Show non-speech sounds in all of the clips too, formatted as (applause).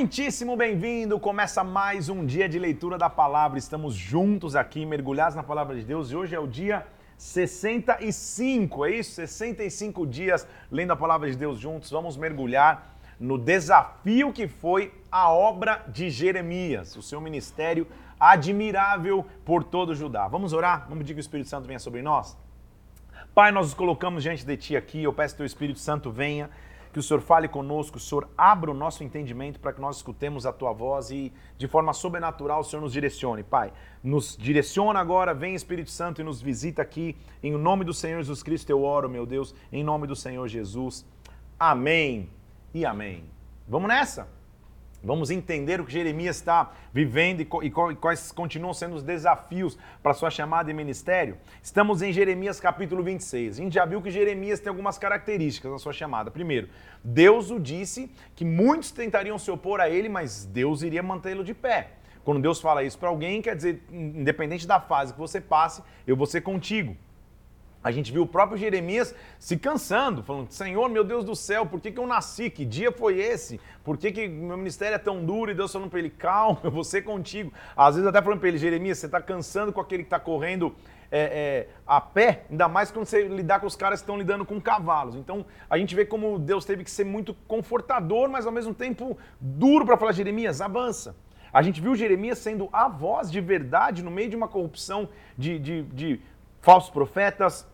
Muitíssimo bem-vindo! Começa mais um dia de leitura da palavra. Estamos juntos aqui, mergulhados na palavra de Deus, e hoje é o dia 65, é isso? 65 dias lendo a palavra de Deus juntos. Vamos mergulhar no desafio que foi a obra de Jeremias, o seu ministério admirável por todo Judá. Vamos orar? Vamos pedir que o Espírito Santo venha sobre nós? Pai, nós nos colocamos diante de Ti aqui, eu peço que o Espírito Santo venha que o Senhor fale conosco, o Senhor abra o nosso entendimento para que nós escutemos a tua voz e de forma sobrenatural o Senhor nos direcione. Pai, nos direciona agora, vem Espírito Santo e nos visita aqui. Em nome do Senhor Jesus Cristo eu oro, meu Deus, em nome do Senhor Jesus. Amém e amém. Vamos nessa? Vamos entender o que Jeremias está vivendo e quais continuam sendo os desafios para sua chamada e ministério. Estamos em Jeremias capítulo 26. A gente já viu que Jeremias tem algumas características na sua chamada. Primeiro, Deus o disse que muitos tentariam se opor a ele, mas Deus iria mantê-lo de pé. Quando Deus fala isso para alguém, quer dizer, independente da fase que você passe, eu vou ser contigo. A gente viu o próprio Jeremias se cansando, falando: Senhor, meu Deus do céu, por que, que eu nasci? Que dia foi esse? Por que, que meu ministério é tão duro? E Deus falando para ele: calma, eu vou ser contigo. Às vezes, até falando para ele: Jeremias, você está cansando com aquele que está correndo é, é, a pé, ainda mais quando você lidar com os caras que estão lidando com cavalos. Então, a gente vê como Deus teve que ser muito confortador, mas ao mesmo tempo duro para falar: Jeremias, avança. A gente viu Jeremias sendo a voz de verdade no meio de uma corrupção de, de, de falsos profetas,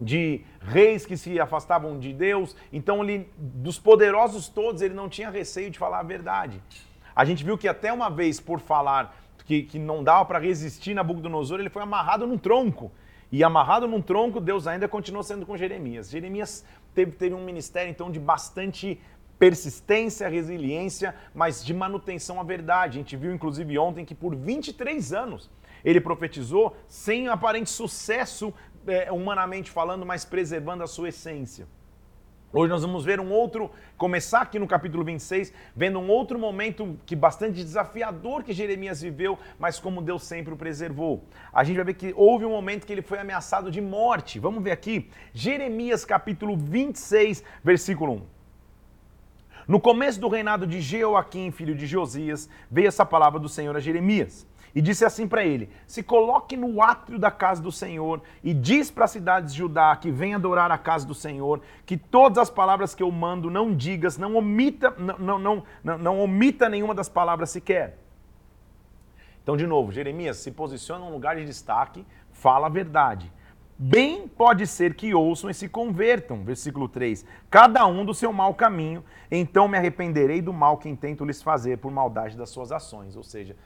de reis que se afastavam de Deus. Então, ele, dos poderosos todos, ele não tinha receio de falar a verdade. A gente viu que até uma vez, por falar que, que não dava para resistir Nabucodonosor, ele foi amarrado num tronco. E amarrado num tronco, Deus ainda continuou sendo com Jeremias. Jeremias teve, teve um ministério, então, de bastante persistência, resiliência, mas de manutenção à verdade. A gente viu, inclusive, ontem que por 23 anos ele profetizou sem aparente sucesso é, humanamente falando, mas preservando a sua essência. Hoje nós vamos ver um outro, começar aqui no capítulo 26, vendo um outro momento que bastante desafiador que Jeremias viveu, mas como Deus sempre o preservou. A gente vai ver que houve um momento que ele foi ameaçado de morte. Vamos ver aqui, Jeremias capítulo 26, versículo 1. No começo do reinado de Jeoaquim, filho de Josias, veio essa palavra do Senhor a Jeremias e disse assim para ele: Se coloque no átrio da casa do Senhor e diz para as cidades de Judá que venha adorar a casa do Senhor, que todas as palavras que eu mando não digas, não omita, não, não, não, não, não omita nenhuma das palavras sequer. Então, de novo, Jeremias se posiciona num lugar de destaque, fala a verdade. Bem pode ser que ouçam e se convertam. Versículo 3. Cada um do seu mau caminho, então me arrependerei do mal que intento lhes fazer por maldade das suas ações. Ou seja,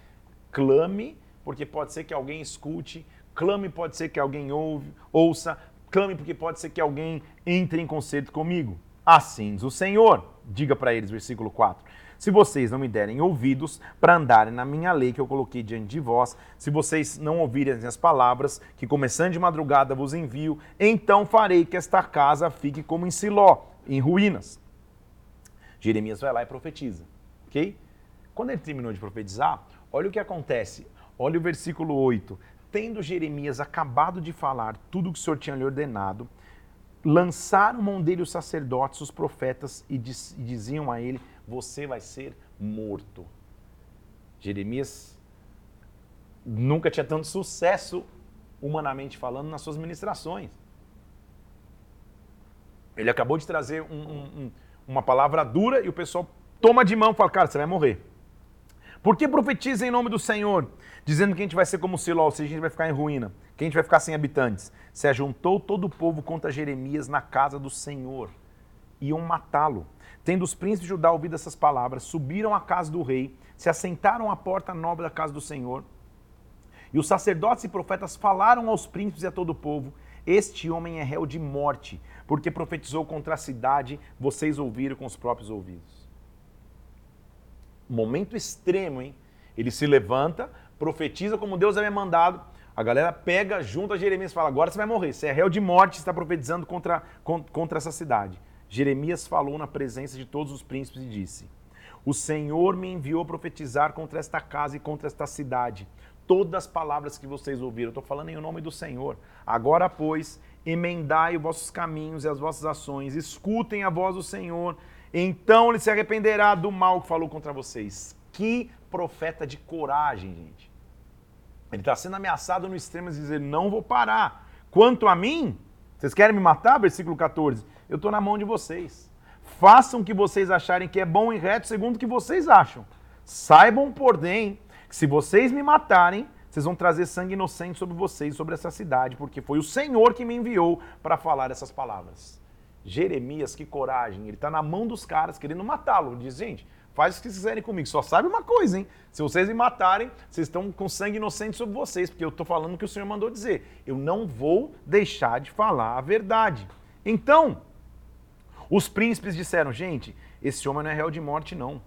clame, porque pode ser que alguém escute, clame, pode ser que alguém ouve, ouça, clame, porque pode ser que alguém entre em concerto comigo. Assim diz o Senhor, diga para eles, versículo 4. Se vocês não me derem ouvidos para andarem na minha lei que eu coloquei diante de vós, se vocês não ouvirem as minhas palavras, que começando de madrugada vos envio, então farei que esta casa fique como em Siló, em ruínas. Jeremias vai lá e profetiza, ok? Quando ele terminou de profetizar, Olha o que acontece. Olha o versículo 8. Tendo Jeremias acabado de falar tudo o que o Senhor tinha lhe ordenado, lançaram mão dele os sacerdotes, os profetas, e, diz, diziam a ele: Você vai ser morto. Jeremias nunca tinha tanto sucesso, humanamente falando, nas suas ministrações. Ele acabou de trazer um, um, um, uma palavra dura e o pessoal toma de mão e fala: Cara, você vai morrer. Por que profetiza em nome do Senhor, dizendo que a gente vai ser como Siló, ou seja, a gente vai ficar em ruína, que a gente vai ficar sem habitantes? Se ajuntou todo o povo contra Jeremias na casa do Senhor. Iam matá-lo. Tendo os príncipes de Judá ouvido essas palavras, subiram à casa do rei, se assentaram à porta nobre da casa do Senhor. E os sacerdotes e profetas falaram aos príncipes e a todo o povo: Este homem é réu de morte, porque profetizou contra a cidade, vocês ouviram com os próprios ouvidos momento extremo, hein? Ele se levanta, profetiza como Deus havia mandado. A galera pega, junta Jeremias e fala: Agora você vai morrer. Você é réu de morte, está profetizando contra, contra essa cidade. Jeremias falou na presença de todos os príncipes e disse: O Senhor me enviou a profetizar contra esta casa e contra esta cidade. Todas as palavras que vocês ouviram, estou falando em nome do Senhor. Agora, pois, emendai os vossos caminhos e as vossas ações, escutem a voz do Senhor Então ele se arrependerá do mal que falou contra vocês. Que profeta de coragem, gente. Ele está sendo ameaçado no extremo de dizer: Não vou parar. Quanto a mim, vocês querem me matar? Versículo 14. Eu estou na mão de vocês. Façam o que vocês acharem que é bom e reto, segundo o que vocês acham. Saibam, porém, que se vocês me matarem, vocês vão trazer sangue inocente sobre vocês, sobre essa cidade, porque foi o Senhor que me enviou para falar essas palavras. Jeremias, que coragem, ele está na mão dos caras querendo matá-lo. Diz, gente, faz o que vocês quiserem comigo, só sabe uma coisa, hein? Se vocês me matarem, vocês estão com sangue inocente sobre vocês, porque eu estou falando o que o Senhor mandou dizer. Eu não vou deixar de falar a verdade. Então, os príncipes disseram, gente, esse homem não é réu de morte, não,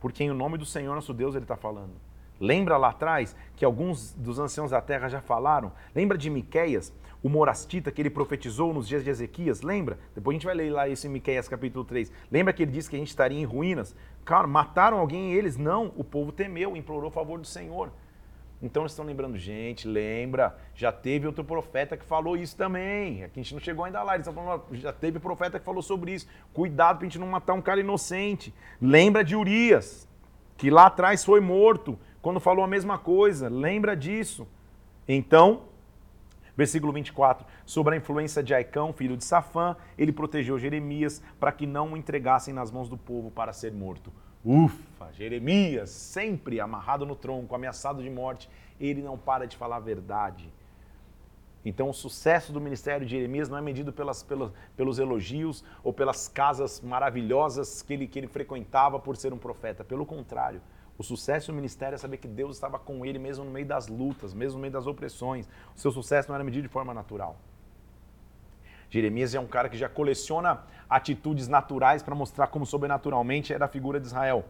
porque em nome do Senhor nosso Deus ele está falando. Lembra lá atrás que alguns dos anciãos da terra já falaram? Lembra de Miqueias, o morastita que ele profetizou nos dias de Ezequias? Lembra? Depois a gente vai ler lá isso em Miqueias capítulo 3. Lembra que ele disse que a gente estaria em ruínas? Cara, mataram alguém e eles? Não, o povo temeu, implorou favor do Senhor. Então eles estão lembrando, gente, lembra, já teve outro profeta que falou isso também. Aqui a gente não chegou ainda lá, eles estão falando, já teve profeta que falou sobre isso. Cuidado para a gente não matar um cara inocente. Lembra de Urias, que lá atrás foi morto quando falou a mesma coisa. Lembra disso. Então, versículo 24, sobre a influência de Aicão, filho de Safã, ele protegeu Jeremias para que não o entregassem nas mãos do povo para ser morto. Ufa, Jeremias, sempre amarrado no tronco, ameaçado de morte, ele não para de falar a verdade. Então, o sucesso do ministério de Jeremias não é medido pelas, pelos, pelos elogios ou pelas casas maravilhosas que ele, que ele frequentava por ser um profeta. Pelo contrário, o sucesso do ministério é saber que Deus estava com ele mesmo no meio das lutas, mesmo no meio das opressões. O seu sucesso não era medido de forma natural. Jeremias é um cara que já coleciona atitudes naturais para mostrar como sobrenaturalmente era a figura de Israel.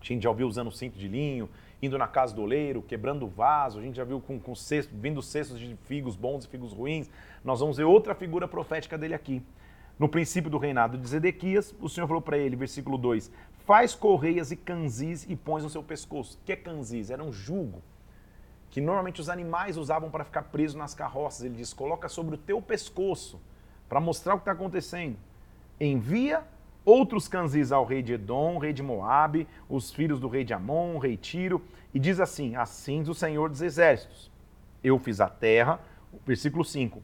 A gente já ouviu usando cinto de linho, indo na casa do oleiro, quebrando o vaso, a gente já viu com, com cesto, vindo cestos de figos bons e figos ruins. Nós vamos ver outra figura profética dele aqui. No princípio do reinado de Zedequias, o Senhor falou para ele, versículo 2: faz correias e canzis e pões no seu pescoço. O que é canzis? Era um jugo que normalmente os animais usavam para ficar presos nas carroças. Ele diz: coloca sobre o teu pescoço para mostrar o que está acontecendo. Envia outros canzis ao rei de Edom, rei de Moabe, os filhos do rei de Amon, rei Tiro, e diz assim: Assim diz o Senhor dos Exércitos: Eu fiz a terra, versículo 5.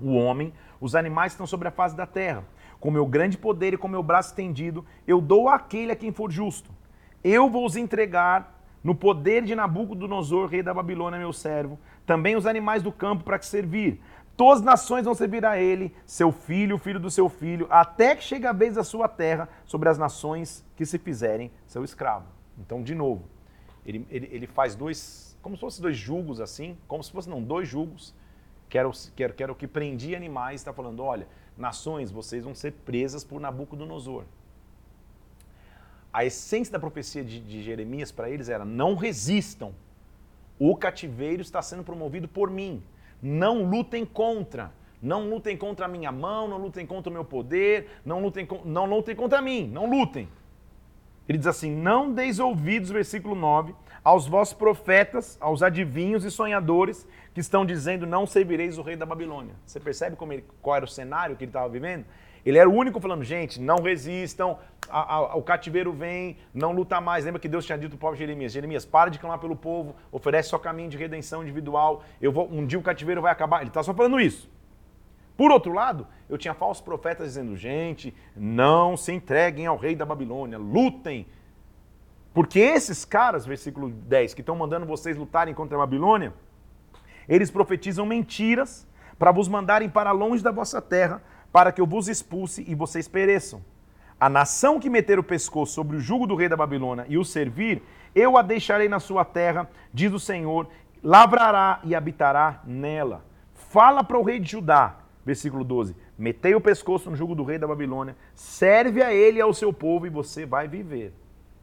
O homem, os animais estão sobre a face da terra com meu grande poder e com meu braço estendido, eu dou àquele a quem for justo. Eu vou os entregar no poder de Nabucodonosor, rei da Babilônia, meu servo, também os animais do campo para que servir. Todas as nações vão servir a ele, seu filho, o filho do seu filho, até que chegue a vez da sua terra sobre as nações que se fizerem seu escravo. Então, de novo, ele, ele, ele faz dois, como se fossem dois julgos assim, como se fossem, não, dois julgos, que era o que, era, que, era o que prendia animais, está falando, olha, nações, vocês vão ser presas por Nabucodonosor. A essência da profecia de, de Jeremias para eles era: não resistam. O cativeiro está sendo promovido por mim. Não lutem contra. Não lutem contra a minha mão, não lutem contra o meu poder, não lutem, não lutem contra mim, não lutem. Ele diz assim: Não deis ouvidos, versículo 9, aos vossos profetas, aos adivinhos e sonhadores que estão dizendo: Não servireis o rei da Babilônia. Você percebe como ele, qual era o cenário que ele estava vivendo? Ele era o único falando: gente, não resistam, a, a, o cativeiro vem, não luta mais. Lembra que Deus tinha dito para o povo Jeremias: Jeremias, para de clamar pelo povo, oferece só caminho de redenção individual. Eu vou, um dia o cativeiro vai acabar. Ele está só falando isso. Por outro lado, eu tinha falsos profetas dizendo: gente, não se entreguem ao rei da Babilônia, lutem. Porque esses caras, versículo 10, que estão mandando vocês lutarem contra a Babilônia, eles profetizam mentiras para vos mandarem para longe da vossa terra, para que eu vos expulse e vocês pereçam. A nação que meter o pescoço sobre o jugo do rei da Babilônia e o servir, eu a deixarei na sua terra, diz o Senhor, lavrará e habitará nela. Fala para o rei de Judá, versículo 12: Metei o pescoço no jugo do rei da Babilônia, serve a ele e ao seu povo e você vai viver.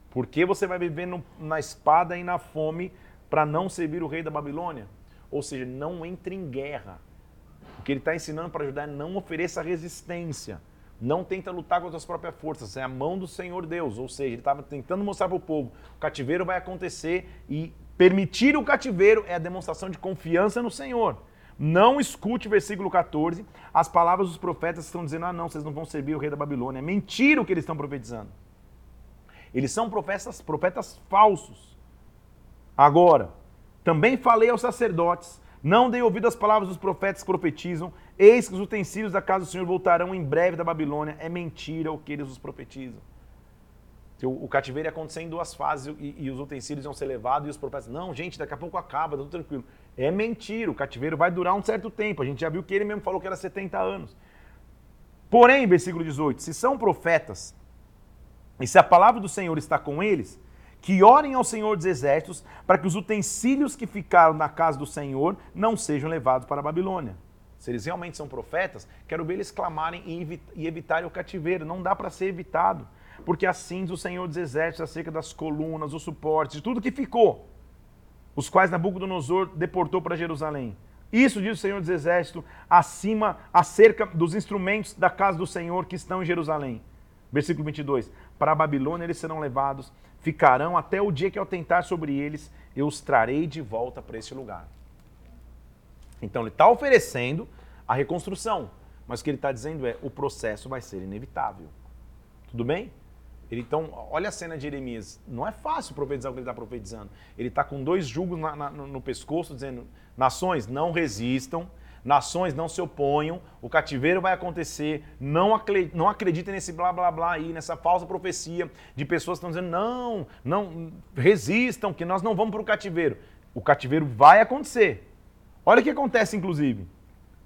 Porque você vai viver no, na espada e na fome para não servir o rei da Babilônia? Ou seja, não entre em guerra. O que ele está ensinando para ajudar é não ofereça resistência. Não tenta lutar com as próprias forças. É a mão do Senhor Deus. Ou seja, ele estava tentando mostrar para o povo: o cativeiro vai acontecer e permitir o cativeiro é a demonstração de confiança no Senhor. Não escute versículo 14, as palavras dos profetas estão dizendo: ah, não, vocês não vão servir o rei da Babilônia. É mentira o que eles estão profetizando. Eles são profetas, profetas falsos. Agora, também falei aos sacerdotes: não dei ouvido às palavras dos profetas que profetizam, eis que os utensílios da casa do Senhor voltarão em breve da Babilônia. É mentira o que eles os profetizam. O, cativeiro ia acontecer em duas fases e, e, os utensílios iam ser levados e os profetas, não, gente, daqui a pouco acaba, tá tudo tranquilo. É mentira, o cativeiro vai durar um certo tempo. A gente já viu que ele mesmo falou que era 70 anos. Porém, versículo 18, se são profetas e se a palavra do Senhor está com eles, que orem ao Senhor dos Exércitos para que os utensílios que ficaram na casa do Senhor não sejam levados para a Babilônia. Se eles realmente são profetas, quero ver eles clamarem e evitarem o cativeiro. Não dá para ser evitado porque assim diz o Senhor dos Exércitos acerca das colunas, os suportes, de tudo que ficou, os quais Nabucodonosor deportou para Jerusalém. Isso diz o Senhor dos Exércitos acima, acerca dos instrumentos da casa do Senhor que estão em Jerusalém. Versículo 22. Para a Babilônia eles serão levados, ficarão até o dia que eu tentar sobre eles, eu os trarei de volta para esse lugar. Então ele está oferecendo a reconstrução, mas o que ele está dizendo é: o processo vai ser inevitável. Tudo bem? Ele, então, olha a cena de Jeremias. Não é fácil profetizar o que ele está profetizando. Ele está com dois jugos na, na, no pescoço, dizendo: nações, não resistam, nações, não se oponham, o cativeiro vai acontecer, não, não acreditem nesse blá blá blá aí, nessa falsa profecia de pessoas que estão dizendo: não, não, resistam, que nós não vamos para o cativeiro. O cativeiro vai acontecer. Olha o que acontece, inclusive.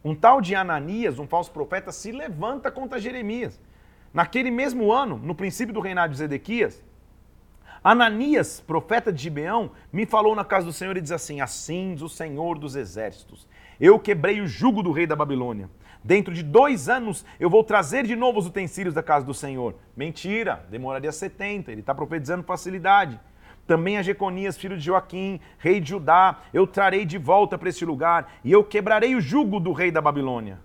Um tal de Ananias, um falso profeta, se levanta contra Jeremias. Naquele mesmo ano, no princípio do reinado de Zedequias, Ananias, profeta de Gibeão, me falou na casa do Senhor e diz assim: Assim diz o Senhor dos exércitos: Eu quebrei o jugo do rei da Babilônia. Dentro de dois anos eu vou trazer de novo os utensílios da casa do Senhor. Mentira, demoraria 70, ele está profetizando facilidade. Também a Jeconias, filho de Joaquim, rei de Judá, eu trarei de volta para este lugar e eu quebrarei o jugo do rei da Babilônia.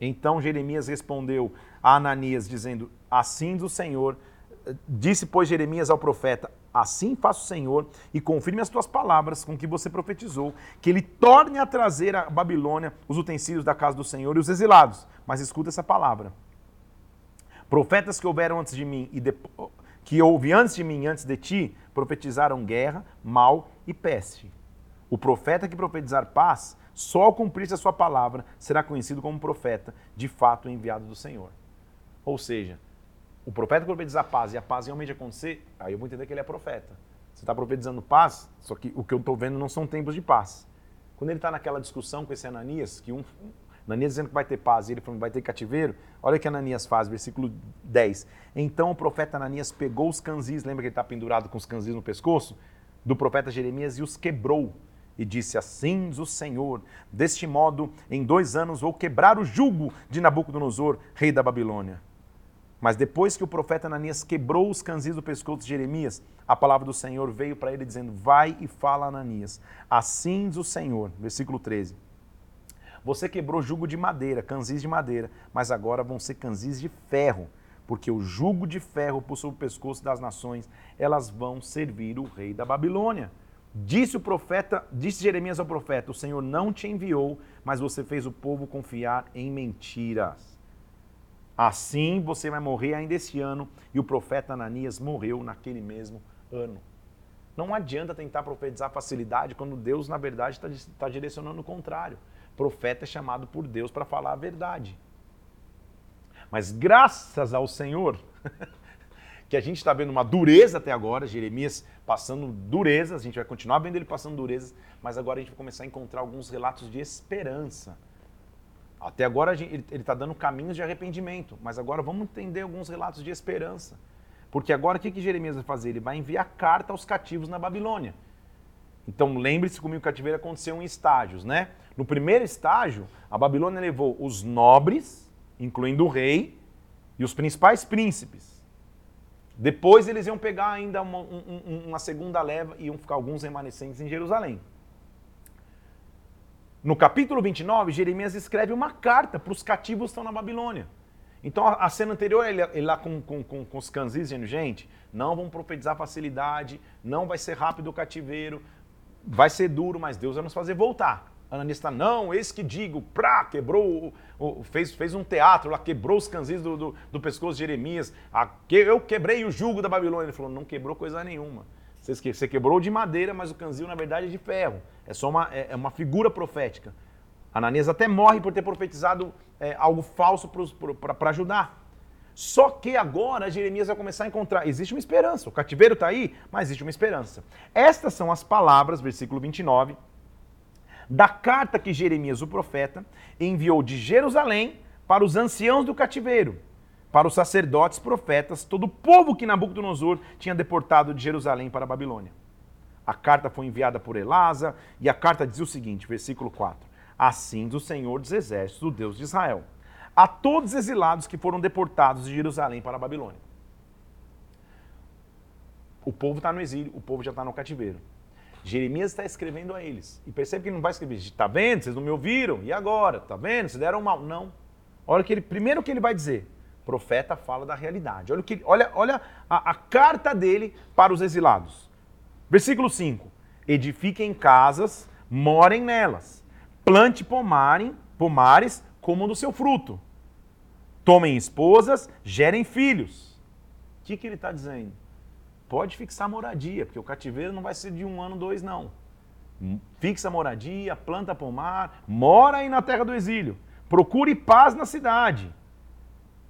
Então Jeremias respondeu: a Ananias, dizendo: Assim do Senhor, disse, pois, Jeremias ao profeta: Assim faça o Senhor e confirme as tuas palavras com que você profetizou, que ele torne a trazer a Babilônia os utensílios da casa do Senhor e os exilados. Mas escuta essa palavra. Profetas que houveram antes de mim e de, que houve antes de mim, antes de ti, profetizaram guerra, mal e peste. O profeta que profetizar paz, só ao cumprir-se a sua palavra, será conhecido como profeta, de fato enviado do Senhor. Ou seja, o profeta profetizar paz e a paz realmente acontecer, aí eu vou entender que ele é profeta. Você está profetizando paz, só que o que eu estou vendo não são tempos de paz. Quando ele está naquela discussão com esse Ananias, que um, Ananias dizendo que vai ter paz e ele falando que vai ter cativeiro, olha o que Ananias faz, versículo 10. Então o profeta Ananias pegou os canzis, lembra que ele está pendurado com os canzis no pescoço? Do profeta Jeremias e os quebrou. E disse: Assim diz o Senhor, deste modo, em dois anos vou quebrar o jugo de Nabucodonosor, rei da Babilônia. Mas depois que o profeta Ananias quebrou os canzis do pescoço de Jeremias, a palavra do Senhor veio para ele dizendo: Vai e fala a Ananias. Assim diz o Senhor, versículo 13. Você quebrou jugo de madeira, canzis de madeira, mas agora vão ser canzis de ferro, porque o jugo de ferro por sobre o pescoço das nações, elas vão servir o rei da Babilônia. Disse o profeta, disse Jeremias ao profeta: O Senhor não te enviou, mas você fez o povo confiar em mentiras. Assim você vai morrer ainda esse ano, e o profeta Ananias morreu naquele mesmo ano. Não adianta tentar profetizar facilidade quando Deus, na verdade, está tá direcionando o contrário. Profeta é chamado por Deus para falar a verdade. Mas graças ao Senhor, (laughs) que a gente está vendo uma dureza até agora, Jeremias passando durezas, a gente vai continuar vendo ele passando durezas, mas agora a gente vai começar a encontrar alguns relatos de esperança até agora ele está dando caminhos de arrependimento, mas agora vamos entender alguns relatos de esperança. Porque agora o que, que Jeremias vai fazer? Ele vai enviar carta aos cativos na Babilônia. Então lembre-se como o cativeiro aconteceu em estágios, né? No primeiro estágio, a Babilônia levou os nobres, incluindo o rei, e os principais príncipes. Depois eles iam pegar ainda uma, um, uma segunda leva e iam ficar alguns remanescentes em Jerusalém. No capítulo 29, Jeremias escreve uma carta para os cativos que estão na Babilônia. Então, a, cena anterior, ele, ele lá com, com, com, com os canzis dizendo, gente, não vamos profetizar facilidade, não vai ser rápido o cativeiro, vai ser duro, mas Deus vai nos fazer voltar. Ananias está, não, esse que digo, prá, quebrou, fez, fez um teatro lá, quebrou os canzis do, do, do pescoço de Jeremias, a, eu quebrei o jugo da Babilônia. Ele falou, não quebrou coisa nenhuma. Você, quebrou de madeira, mas o canzil na verdade é de ferro. É só uma, é, é uma figura profética. Ananias até morre por ter profetizado é, algo falso para ajudar. Só que agora Jeremias vai começar a encontrar. Existe uma esperança. O cativeiro está aí, mas existe uma esperança. Estas são as palavras, versículo 29, da carta que Jeremias, o profeta, enviou de Jerusalém para os anciãos do cativeiro, para os sacerdotes, profetas, todo o povo que Nabucodonosor tinha deportado de Jerusalém para a Babilônia. A carta foi enviada por Elasa e a carta diz o seguinte, versículo 4: Assim do Senhor dos Exércitos, o Deus de Israel a todos os exilados que foram deportados de Jerusalém para a Babilônia. O povo está no exílio, o povo já está no cativeiro. Jeremias está escrevendo a eles. E percebe que ele não vai escrever, está vendo? Vocês não me ouviram? E agora? Está vendo? Vocês deram mal. Não. Olha que ele, primeiro que ele vai dizer. Profeta fala da realidade. Olha, que, olha, olha a, a carta dele para os exilados. Versículo 5. Edifiquem casas, morem nelas. Plante pomarem, pomares, comam do seu fruto. Tomem esposas, gerem filhos. O que, que ele está dizendo? Pode fixar moradia, porque o cativeiro não vai ser de um ano, dois, não. Fixa moradia, planta pomar, mora aí na terra do exílio. Procure paz na cidade.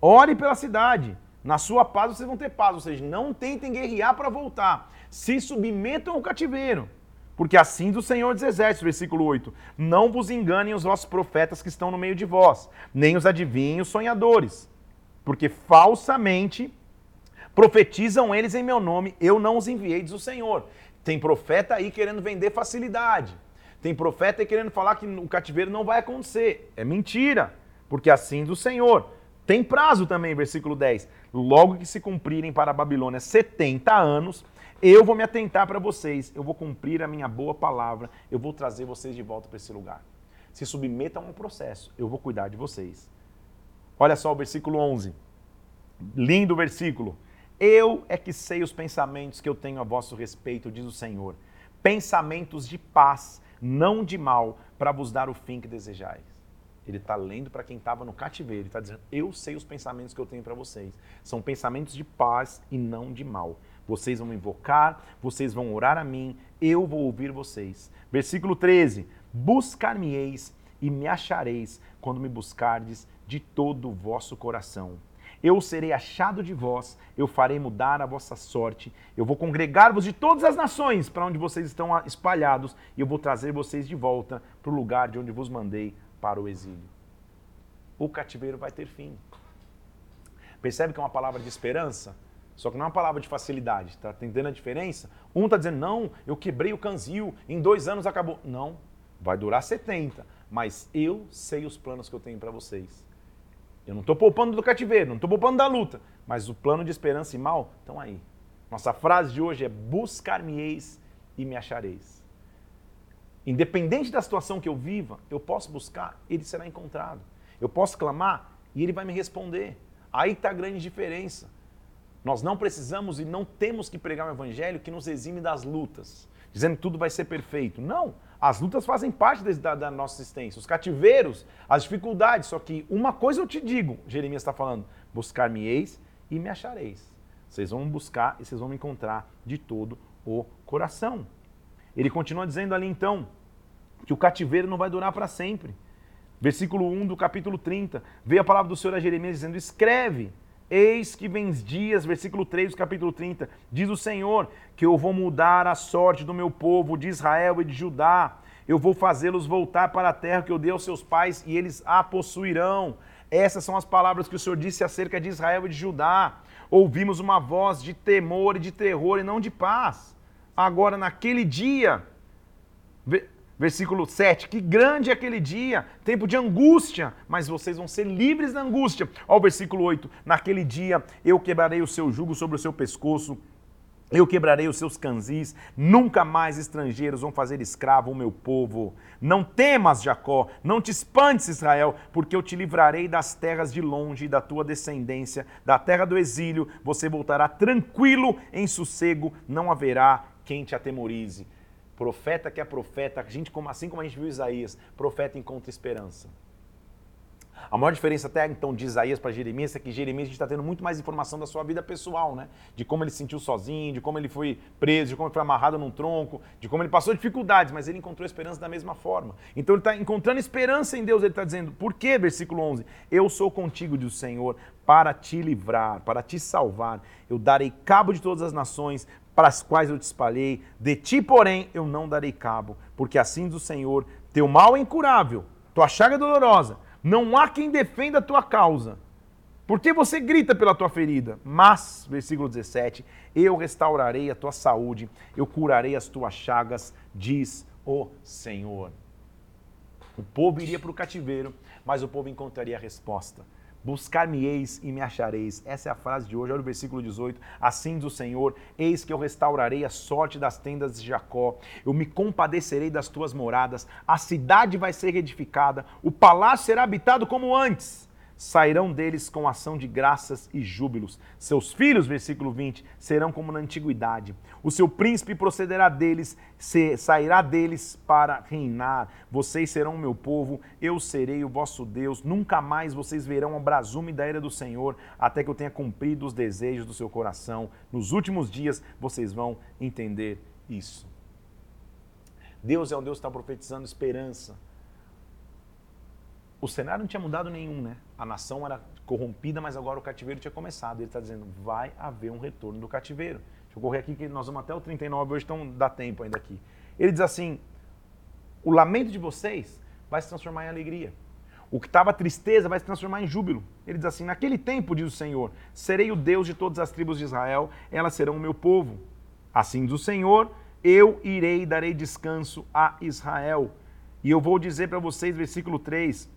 Ore pela cidade. Na sua paz vocês vão ter paz, ou seja, não tentem guerrear para voltar. Se submetam ao cativeiro. Porque assim do Senhor dos Exércitos, versículo 8: Não vos enganem os vossos profetas que estão no meio de vós, nem os adivinhos sonhadores, porque falsamente profetizam eles em meu nome, eu não os enviei, diz o Senhor. Tem profeta aí querendo vender facilidade. Tem profeta aí querendo falar que o cativeiro não vai acontecer. É mentira, porque assim do Senhor. Tem prazo também, versículo 10. Logo que se cumprirem para a Babilônia 70 anos, eu vou me atentar para vocês, eu vou cumprir a minha boa palavra, eu vou trazer vocês de volta para esse lugar. Se submetam a um processo, eu vou cuidar de vocês. Olha só o versículo 11. Lindo versículo. Eu é que sei os pensamentos que eu tenho a vosso respeito, diz o Senhor. Pensamentos de paz, não de mal, para vos dar o fim que desejais. Ele está lendo para quem estava no cativeiro. Ele está dizendo: Eu sei os pensamentos que eu tenho para vocês. São pensamentos de paz e não de mal vocês vão invocar, vocês vão orar a mim, eu vou ouvir vocês. Versículo 13: Buscar-me-eis e me achareis quando me buscardes de todo o vosso coração. Eu serei achado de vós, eu farei mudar a vossa sorte, eu vou congregar-vos de todas as nações para onde vocês estão espalhados, e eu vou trazer vocês de volta para o lugar de onde vos mandei para o exílio. O cativeiro vai ter fim. Percebe que é uma palavra de esperança? Só que não é uma palavra de facilidade, está entendendo a diferença? Um está dizendo, não, eu quebrei o canzil, em dois anos acabou. Não, vai durar 70, mas eu sei os planos que eu tenho para vocês. Eu não estou poupando do cativeiro, não estou poupando da luta, mas o plano de esperança e mal estão aí. Nossa frase de hoje é: buscar-me-eis e me achareis. Independente da situação que eu viva, eu posso buscar, ele será encontrado. Eu posso clamar e ele vai me responder. Aí está a grande diferença. Nós não precisamos e não temos que pregar um evangelho que nos exime das lutas, dizendo que tudo vai ser perfeito. Não, as lutas fazem parte da, da nossa existência, os cativeiros, as dificuldades. Só que uma coisa eu te digo, Jeremias está falando: buscar-me-eis e me achareis. Vocês vão buscar e vocês vão me encontrar de todo o coração. Ele continua dizendo ali então que o cativeiro não vai durar para sempre. Versículo 1 do capítulo 30. Veio a palavra do Senhor a Jeremias dizendo: Escreve Eis que vens dias, versículo 3 do capítulo 30, diz o Senhor, que eu vou mudar a sorte do meu povo, de Israel e de Judá. Eu vou fazê-los voltar para a terra que eu dei aos seus pais e eles a possuirão. Essas são as palavras que o Senhor disse acerca de Israel e de Judá. Ouvimos uma voz de temor e de terror e não de paz. Agora, naquele dia, Versículo 7, que grande é aquele dia, tempo de angústia, mas vocês vão ser livres da angústia. Ó, o versículo 8, naquele dia eu quebrarei o seu jugo sobre o seu pescoço, eu quebrarei os seus canzis, nunca mais estrangeiros vão fazer escravo o meu povo. Não temas, Jacó, não te espantes, Israel, porque eu te livrarei das terras de longe da tua descendência, da terra do exílio, você voltará tranquilo em sossego, não haverá quem te atemorize. Profeta que é profeta, a gente, assim como a gente viu Isaías, profeta encontra esperança. A maior diferença até então de Isaías para Jeremias é que Jeremias a gente está tendo muito mais informação da sua vida pessoal, né? De como ele se sentiu sozinho, de como ele foi preso, de como ele foi amarrado num tronco, de como ele passou dificuldades, mas ele encontrou esperança da mesma forma. Então ele está encontrando esperança em Deus, ele está dizendo, por quê? Versículo 11, eu sou contigo, diz o Senhor, para te livrar, para te salvar. Eu darei cabo de todas as nações, para as quais eu te espalhei. De ti, porém, eu não darei cabo, porque assim diz o Senhor, teu mal é incurável, tua chaga é dolorosa, não há quem defenda a tua causa. Porque você grita pela tua ferida, mas, versículo 17, eu restaurarei a tua saúde, eu curarei as tuas chagas, diz o Senhor. O povo iria para o cativeiro, mas o povo encontraria a resposta. Buscar-me-eis e me achareis. Essa é a frase de hoje, olha o versículo 18. Assim diz o Senhor: Eis que eu restaurarei a sorte das tendas de Jacó, eu me compadecerei das tuas moradas, a cidade vai ser edificada, o palácio será habitado como antes sairão deles com ação de graças e júbilos. Seus filhos, versículo 20, serão como na antiguidade. O seu príncipe procederá deles, sairá deles para reinar. Vocês serão o meu povo, eu serei o vosso Deus. Nunca mais vocês verão a brasume da ira do Senhor, até que eu tenha cumprido os desejos do seu coração. Nos últimos dias vocês vão entender isso. Deus é um Deus que está profetizando esperança o cenário não tinha mudado nenhum, né? A nação era corrompida, mas agora o cativeiro tinha começado. Ele está dizendo, vai haver um retorno do cativeiro. Deixa eu correr aqui que nós vamos até o 39, hoje então dá tempo ainda aqui. Ele diz assim, o lamento de vocês vai se transformar em alegria. O que estava tristeza vai se transformar em júbilo. Ele diz assim: Naquele tempo, diz o Senhor, serei o Deus de todas as tribos de Israel, elas serão o meu povo. Assim diz o Senhor, eu irei e darei descanso a Israel. E eu vou dizer para vocês, versículo 3: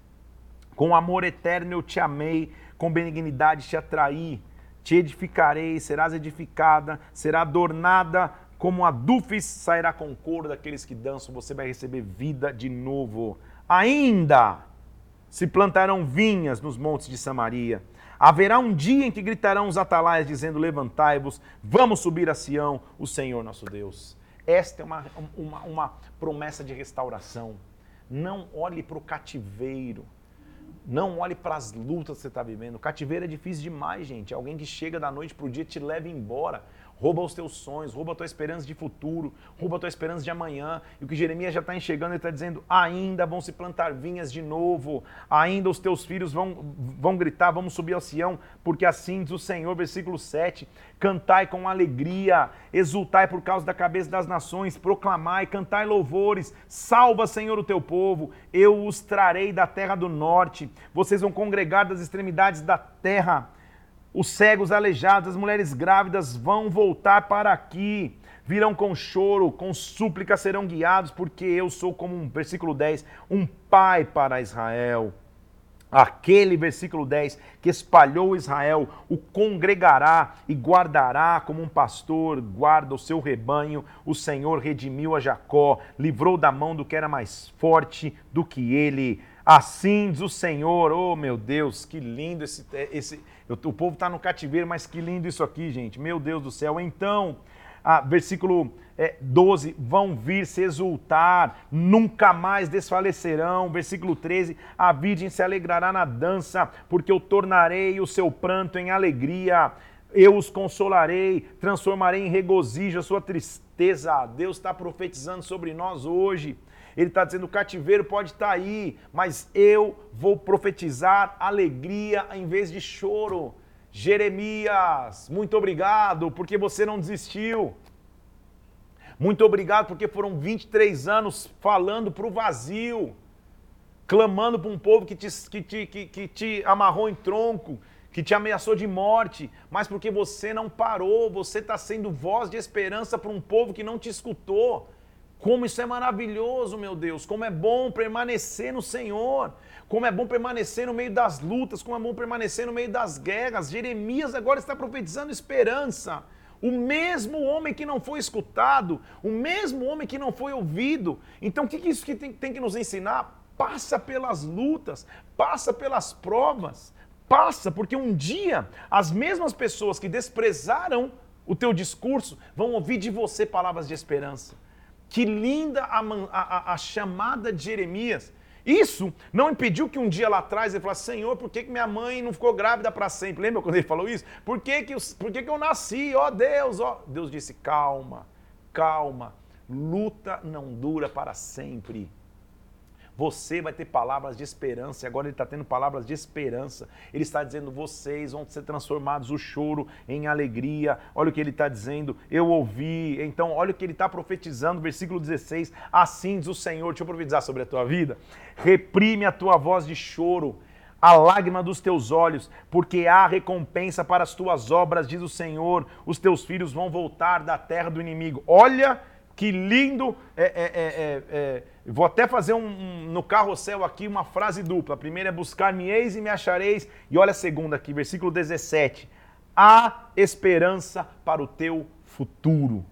com amor eterno eu te amei, com benignidade te atraí, te edificarei, serás edificada, será adornada como a dufes sairá com o coro daqueles que dançam, você vai receber vida de novo. Ainda se plantarão vinhas nos montes de Samaria. Haverá um dia em que gritarão os atalaias, dizendo: Levantai-vos, vamos subir a Sião, o Senhor nosso Deus. Esta é uma, uma, uma promessa de restauração. Não olhe para o cativeiro. Não olhe para as lutas que você está vivendo. Cativeiro é difícil demais, gente. Alguém que chega da noite para o dia te leva embora rouba os teus sonhos, rouba a tua esperança de futuro, rouba a tua esperança de amanhã. E o que Jeremias já está enxergando, ele está dizendo: ainda vão se plantar vinhas de novo, ainda os teus filhos vão, vão gritar, vamos subir ao Sião, porque assim diz o Senhor, versículo 7: cantai com alegria, exultai por causa da cabeça das nações, proclamai, cantai louvores, salva, Senhor, o teu povo, eu os trarei da terra do norte, vocês vão congregar das extremidades da terra os cegos, aleijados, as mulheres grávidas vão voltar para aqui. Virão com choro, com súplica serão guiados, porque eu sou como um, versículo 10, um pai para Israel. Aquele, versículo 10, que espalhou Israel, o congregará e guardará como um pastor guarda o seu rebanho. O Senhor redimiu a Jacó, livrou da mão do que era mais forte do que ele. Assim diz o Senhor, oh meu Deus, que lindo esse, esse, o povo está no cativeiro, mas que lindo isso aqui, gente. Meu Deus do céu. Então, versículo é, 12: vão vir se exultar, nunca mais desfalecerão. Versículo 13: a virgem se alegrará na dança, porque eu tornarei o seu pranto em alegria. Eu os consolarei, transformarei em regozijo a sua tristeza. Deus está profetizando sobre nós hoje. Ele está dizendo: o cativeiro pode estar tá aí, mas eu vou profetizar alegria em vez de choro. Jeremias, muito obrigado porque você não desistiu. Muito obrigado porque foram 23 anos falando para o vazio, clamando para um povo que te, que, te, que, que te amarrou em tronco, que te ameaçou de morte, mas porque você não parou, você está sendo voz de esperança para um povo que não te escutou. Como isso é maravilhoso, meu Deus. Como é bom permanecer no Senhor. Como é bom permanecer no meio das lutas. Como é bom permanecer no meio das guerras. Jeremias agora está profetizando esperança. O mesmo homem que não foi escutado, o mesmo homem que não foi ouvido. Então, o que isso que tem, tem que nos ensinar? Passa pelas lutas, passa pelas provas, passa, porque um dia as mesmas pessoas que desprezaram o teu discurso vão ouvir de você palavras de esperança. Que linda a, a, a, chamada de Jeremias. Isso não impediu que um dia lá atrás ele falasse, Senhor, por que, que minha mãe não ficou grávida para sempre? Lembra quando ele falou isso? Por que, que, eu, por que, que eu nasci? Ó oh, Deus, ó. Oh. Deus disse, calma, calma. Luta não dura para sempre. Você vai ter palavras de esperança, e agora ele está tendo palavras de esperança. Ele está dizendo: vocês vão ser transformados o choro em alegria. Olha o que ele está dizendo, eu ouvi. Então, olha o que ele está profetizando, versículo 16: Assim diz o Senhor, deixa eu profetizar sobre a tua vida. Reprime a tua voz de choro a lágrima dos teus olhos, porque há recompensa para as tuas obras, diz o Senhor. Os teus filhos vão voltar da terra do inimigo. Olha que lindo! É, é, é, é, vou até fazer um, um, no carrossel aqui uma frase dupla. A primeira é buscar-me-eis e me achareis. E olha a segunda aqui, versículo 17. Há esperança para o teu futuro.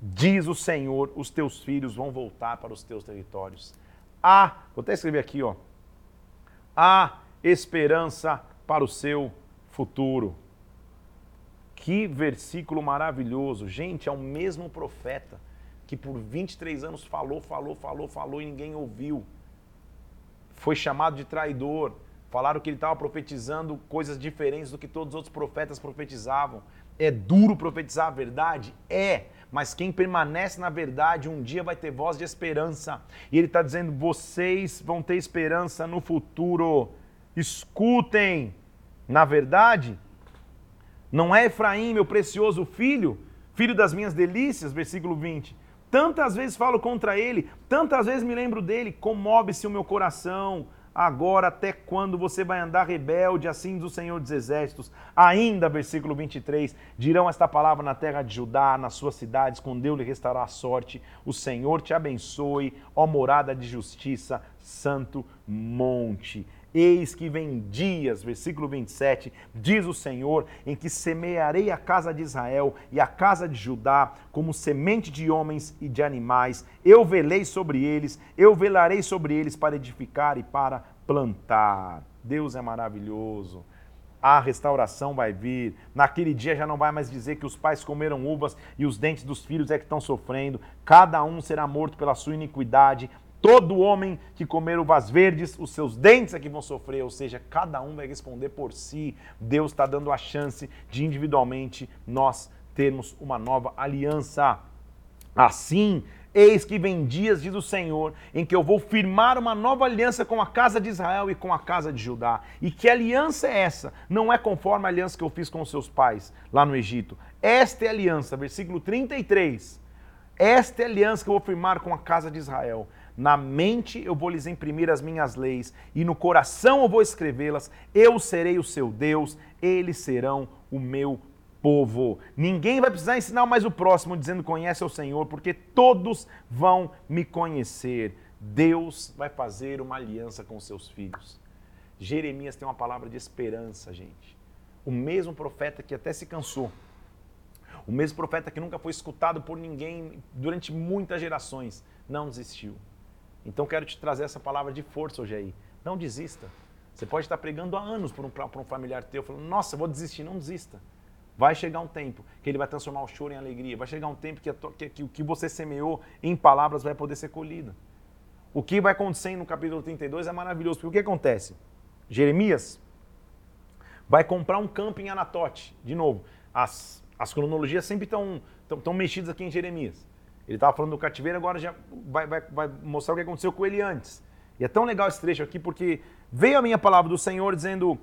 Diz o Senhor, os teus filhos vão voltar para os teus territórios. Há, vou até escrever aqui, ó. Há esperança para o seu futuro. Que versículo maravilhoso. Gente, é o mesmo profeta que por 23 anos falou, falou, falou, falou e ninguém ouviu. Foi chamado de traidor. Falaram que ele estava profetizando coisas diferentes do que todos os outros profetas profetizavam. É duro profetizar a verdade? É. Mas quem permanece na verdade um dia vai ter voz de esperança. E ele está dizendo: vocês vão ter esperança no futuro. Escutem. Na verdade, não é Efraim, meu precioso filho, filho das minhas delícias, versículo 20 Tantas vezes falo contra ele, tantas vezes me lembro dele, comove-se o meu coração. Agora, até quando você vai andar rebelde, assim do Senhor dos Exércitos? Ainda, versículo 23, dirão esta palavra na terra de Judá, nas suas cidades, quando eu lhe restará a sorte. O Senhor te abençoe, ó morada de justiça, santo monte. Eis que vem dias, versículo 27, diz o Senhor, em que semearei a casa de Israel e a casa de Judá como semente de homens e de animais. Eu velei sobre eles, eu velarei sobre eles para edificar e para plantar. Deus é maravilhoso. A restauração vai vir. Naquele dia já não vai mais dizer que os pais comeram uvas e os dentes dos filhos é que estão sofrendo. Cada um será morto pela sua iniquidade. Todo homem que comer uvas verdes, os seus dentes é que vão sofrer, ou seja, cada um vai responder por si. Deus está dando a chance de individualmente nós termos uma nova aliança. Assim, eis que vem dias, diz o Senhor, em que eu vou firmar uma nova aliança com a casa de Israel e com a casa de Judá. E que aliança é essa? Não é conforme a aliança que eu fiz com os seus pais lá no Egito. Esta é a aliança, versículo 33. Esta é a aliança que eu vou firmar com a casa de Israel na mente eu vou lhes imprimir as minhas leis, e no coração eu vou escrevê-las. Eu serei o seu Deus, eles serão o meu povo. Ninguém vai precisar ensinar mais o próximo dizendo conhece o Senhor, porque todos vão me conhecer. Deus vai fazer uma aliança com seus filhos. Jeremias tem uma palavra de esperança, gente. O mesmo profeta que até se cansou. O mesmo profeta que nunca foi escutado por ninguém durante muitas gerações, não desistiu. Então quero te trazer essa palavra de força hoje aí. Não desista. Você pode estar pregando há anos para um, um, familiar teu, falando, nossa, vou desistir. Não desista. Vai chegar um tempo que ele vai transformar o choro em alegria. Vai chegar um tempo que, que, que o que você semeou em palavras vai poder ser colhido. O que vai acontecer no capítulo 32 é maravilhoso. Porque o que acontece? Jeremias vai comprar um campo em Anatote. De novo, as, as cronologias sempre estão mexidas aqui em Jeremias. Ele estava falando do cativeiro, agora já vai, vai, vai mostrar o que aconteceu com ele antes. E é tão legal esse trecho aqui porque veio a minha palavra do Senhor dizendo: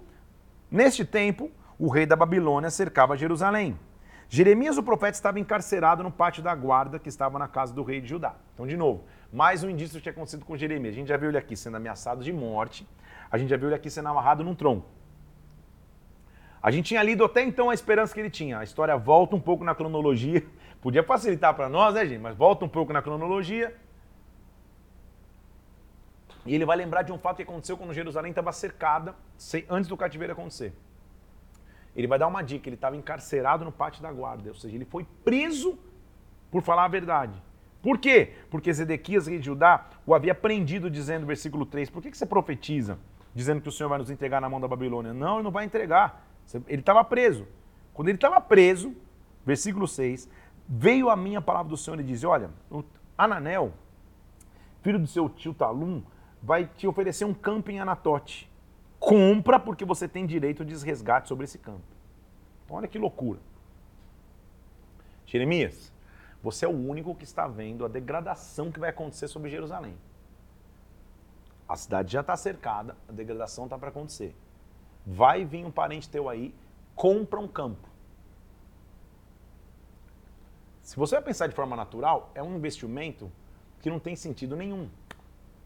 Neste tempo, o rei da Babilônia cercava Jerusalém. Jeremias, o profeta, estava encarcerado no pátio da guarda que estava na casa do rei de Judá. Então, de novo, mais um indício que tinha acontecido com Jeremias. A gente já viu ele aqui sendo ameaçado de morte, a gente já viu ele aqui sendo amarrado num tronco. A gente tinha lido até então a esperança que ele tinha. A história volta um pouco na cronologia Podia facilitar para nós, né, gente? Mas volta um pouco na cronologia. E ele vai lembrar de um fato que aconteceu quando Jerusalém estava cercada, antes do cativeiro acontecer. Ele vai dar uma dica: ele estava encarcerado no pátio da guarda, ou seja, ele foi preso por falar a verdade. Por quê? Porque Zedequias, rei de Judá, o havia prendido, dizendo, versículo 3, por que, que você profetiza, dizendo que o Senhor vai nos entregar na mão da Babilônia? Não, ele não vai entregar. Ele estava preso. Quando ele estava preso, versículo 6, veio a minha palavra do Senhor e diz: Olha, Ananel, filho do seu tio Talum, vai te oferecer um campo em Anatote. Compra porque você tem direito de resgate sobre esse campo. Olha que loucura. Jeremias, você é o único que está vendo a degradação que vai acontecer sobre Jerusalém. A cidade já está cercada, a degradação está para acontecer. Vai vir um parente teu aí, compra um campo. Se você vai pensar de forma natural, é um investimento que não tem sentido nenhum.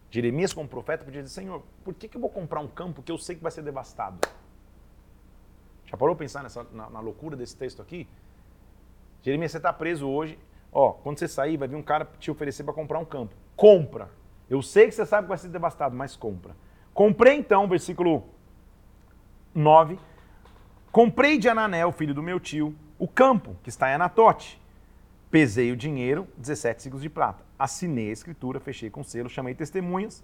Jeremias, como profeta, podia dizer: Senhor, por que, que eu vou comprar um campo que eu sei que vai ser devastado? Já parou a pensar nessa, na, na loucura desse texto aqui? Jeremias, você está preso hoje. Ó, quando você sair, vai vir um cara te oferecer para comprar um campo. Compra. Eu sei que você sabe que vai ser devastado, mas compra. Comprei então, versículo 9. Comprei de Ananel, filho do meu tio, o campo que está em Anatote. Pesei o dinheiro, 17 ciclos de prata. Assinei a escritura, fechei com selo, chamei testemunhas,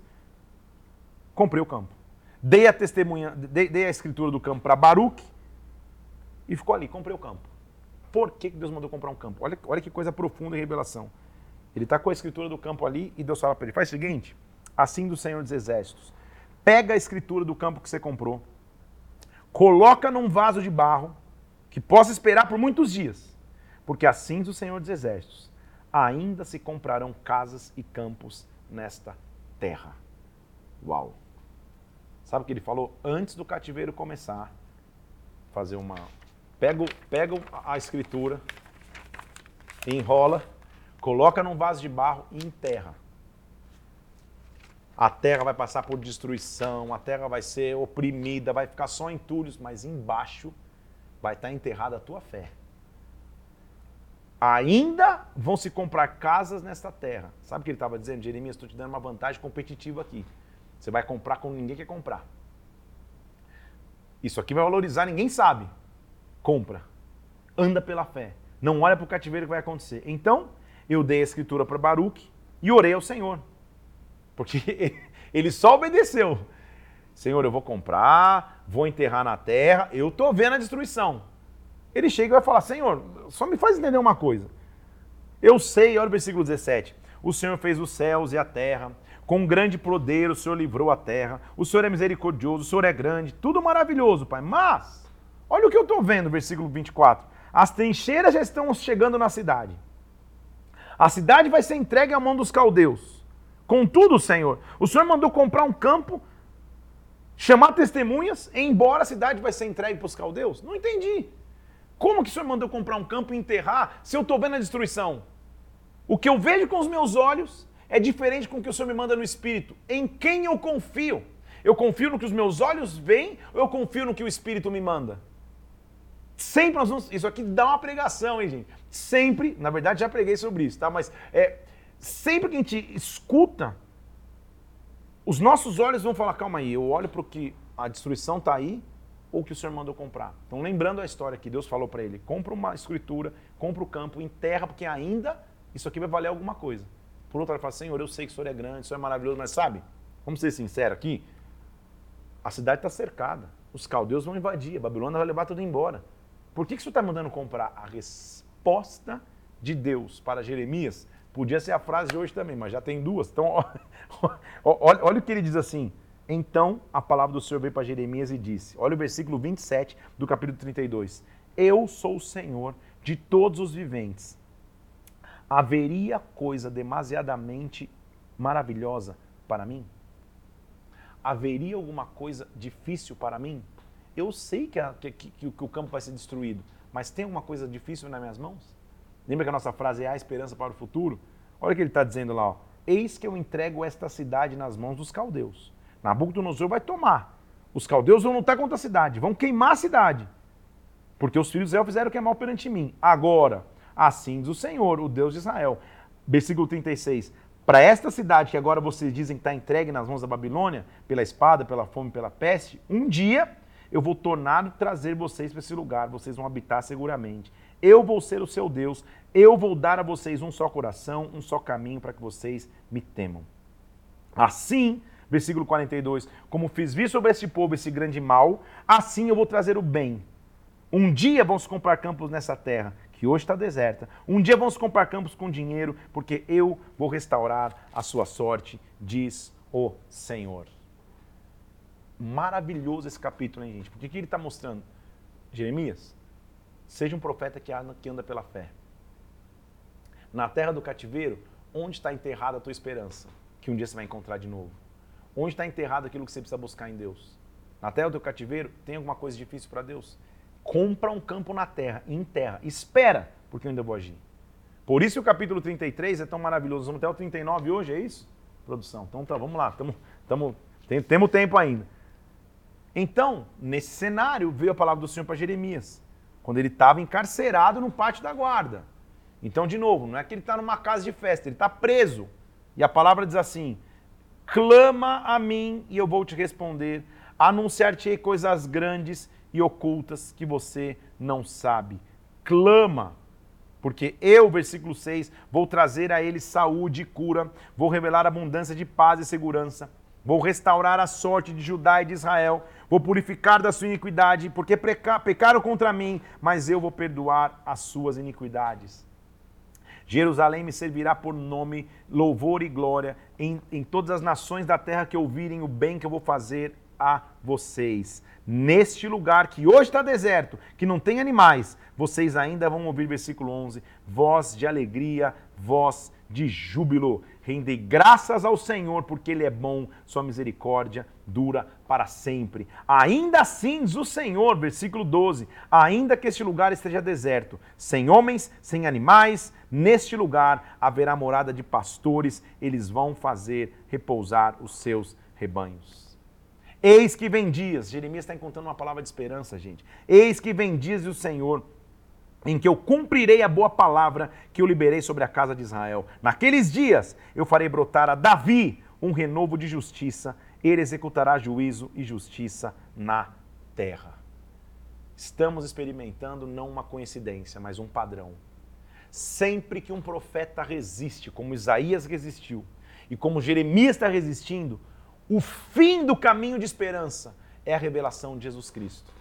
comprei o campo. Dei a testemunha, dei, dei a escritura do campo para Baruque e ficou ali, comprei o campo. Por que Deus mandou comprar um campo? Olha, olha que coisa profunda em revelação. Ele está com a escritura do campo ali e Deus fala para ele: faz o seguinte, assim do Senhor dos Exércitos, pega a escritura do campo que você comprou, coloca num vaso de barro que possa esperar por muitos dias, porque assim do Senhor dos Exércitos, ainda se comprarão casas e campos nesta terra. Uau! Sabe o que ele falou antes do cativeiro começar? Fazer uma. Pega, pega a escritura, enrola Coloca num vaso de barro e enterra. A terra vai passar por destruição, a terra vai ser oprimida, vai ficar só entulhos, mas embaixo vai estar enterrada a tua fé. Ainda vão se comprar casas nesta terra. Sabe o que ele estava dizendo? Jeremias, estou te dando uma vantagem competitiva aqui. Você vai comprar como ninguém quer comprar. Isso aqui vai valorizar, ninguém sabe. Compra. Anda pela fé. Não olha para o cativeiro que vai acontecer. Então, eu dei a escritura para Baruque e orei ao Senhor. Porque (laughs) ele só obedeceu. Senhor, eu vou comprar, vou enterrar na terra, eu estou vendo a destruição. Ele chega e vai falar: Senhor, só me faz entender uma coisa. Eu sei, olha o versículo 17: O Senhor fez os céus e a terra, com grande poder o Senhor livrou a terra, o Senhor é misericordioso, o Senhor é grande, tudo maravilhoso, Pai. Mas, olha o que eu estou vendo, versículo 24: As trincheiras já estão chegando na cidade a cidade vai ser entregue à mão dos caldeus. Contudo, Senhor, o Senhor mandou comprar um campo, chamar testemunhas, e embora a cidade vai ser entregue para os caldeus? Não entendi. Como que o Senhor mandou comprar um campo e enterrar se eu estou vendo a destruição? O que eu vejo com os meus olhos é diferente com o que o Senhor me manda no Espírito. Em quem eu confio? Eu confio no que os meus olhos veem ou eu confio no que o Espírito me manda? Sempre nós vamos. Isso aqui dá uma pregação, hein, gente? Sempre, na verdade já preguei sobre isso, tá? Mas é, sempre que a gente escuta, os nossos olhos vão falar: calma aí, eu olho para o que a destruição está aí ou que o Senhor mandou comprar. Então, lembrando a história que Deus falou para ele: compra uma escritura, compra o campo, enterra, porque ainda isso aqui vai valer alguma coisa. Por outro lado, ele fala: Senhor, eu sei que o Senhor é grande, o Senhor é maravilhoso, mas sabe, vamos ser sinceros aqui: a cidade está cercada, os caldeus vão invadir, a Babilônia vai levar tudo embora. Por que, que o senhor está mandando comprar? A resposta de Deus para Jeremias podia ser a frase de hoje também, mas já tem duas. Então, (laughs) olha, olha o que ele diz assim. Então a palavra do Senhor veio para Jeremias e disse: Olha o versículo 27 do capítulo 32. Eu sou o Senhor de todos os viventes. Haveria coisa demasiadamente maravilhosa para mim? Haveria alguma coisa difícil para mim? Eu sei que, a, que, que, que, o campo vai ser destruído, mas tem uma coisa difícil nas minhas mãos? Lembra que a nossa frase é a esperança para o futuro? Olha o que ele está dizendo lá. Ó. Eis que eu entrego esta cidade nas mãos dos caldeus. Nabucodonosor vai tomar. Os caldeus vão lutar contra a cidade, vão queimar a cidade. Porque os filhos de Israel fizeram o que é mal perante mim. Agora, assim diz o Senhor, o Deus de Israel. Versículo 36. Para esta cidade que agora vocês dizem que está entregue nas mãos da Babilônia, pela espada, pela fome, pela peste, um dia eu vou tornar e trazer vocês para esse lugar, vocês vão habitar seguramente. Eu vou ser o seu Deus, eu vou dar a vocês um só coração, um só caminho para que vocês me temam. Assim, versículo 42, como fiz vir sobre este povo esse grande mal, assim eu vou trazer o bem. Um dia vão se comprar campos nessa terra, que hoje está deserta. Um dia vão se comprar campos com dinheiro, porque eu vou restaurar a sua sorte, diz o Senhor. Maravilhoso esse capítulo, hein, gente? Porque o que ele está mostrando? Jeremias, seja um profeta que anda, que anda pela fé. Na terra do cativeiro, onde está enterrada a tua esperança? Que um dia você vai encontrar de novo. Onde está enterrado aquilo que você precisa buscar em Deus? Na terra do cativeiro, tem alguma coisa difícil para Deus? Compra um campo na terra, em terra. Espera, porque eu ainda vou agir. Por isso o capítulo 33 é tão maravilhoso. Vamos até o 39 hoje, é isso? Produção. Então tá, vamos lá. Tamo, tamo, tem, temos tempo ainda. Então, nesse cenário, veio a palavra do Senhor para Jeremias, quando ele estava encarcerado no pátio da guarda. Então, de novo, não é que ele está numa casa de festa, ele está preso. E a palavra diz assim: clama a mim e eu vou te responder, anunciar-te coisas grandes e ocultas que você não sabe. Clama, porque eu, versículo 6, vou trazer a ele saúde e cura, vou revelar abundância de paz e segurança, vou restaurar a sorte de Judá e de Israel, vou purificar da sua iniquidade, porque pecaram contra mim, mas eu vou perdoar as suas iniquidades. Jerusalém me servirá por nome, louvor e glória em, em todas as nações da terra que ouvirem o bem que eu vou fazer a vocês. Neste lugar que hoje está deserto, que não tem animais, vocês ainda vão ouvir, versículo 11, voz de alegria, voz de júbilo. Rendei graças ao Senhor, porque Ele é bom, Sua misericórdia dura para sempre. Ainda assim, diz o Senhor, versículo 12: ainda que este lugar esteja deserto, sem homens, sem animais, neste lugar haverá morada de pastores, eles vão fazer repousar os seus rebanhos. Eis que vem dias, Jeremias está encontrando uma palavra de esperança, gente. Eis que vem dias do Senhor em que eu cumprirei a boa palavra que eu liberei sobre a casa de Israel. Naqueles dias eu farei brotar a Davi um renovo de justiça, ele executará juízo e justiça na terra. Estamos experimentando não uma coincidência, mas um padrão. Sempre que um profeta resiste, como Isaías resistiu, e como Jeremias está resistindo, o fim do caminho de esperança é a revelação de Jesus Cristo.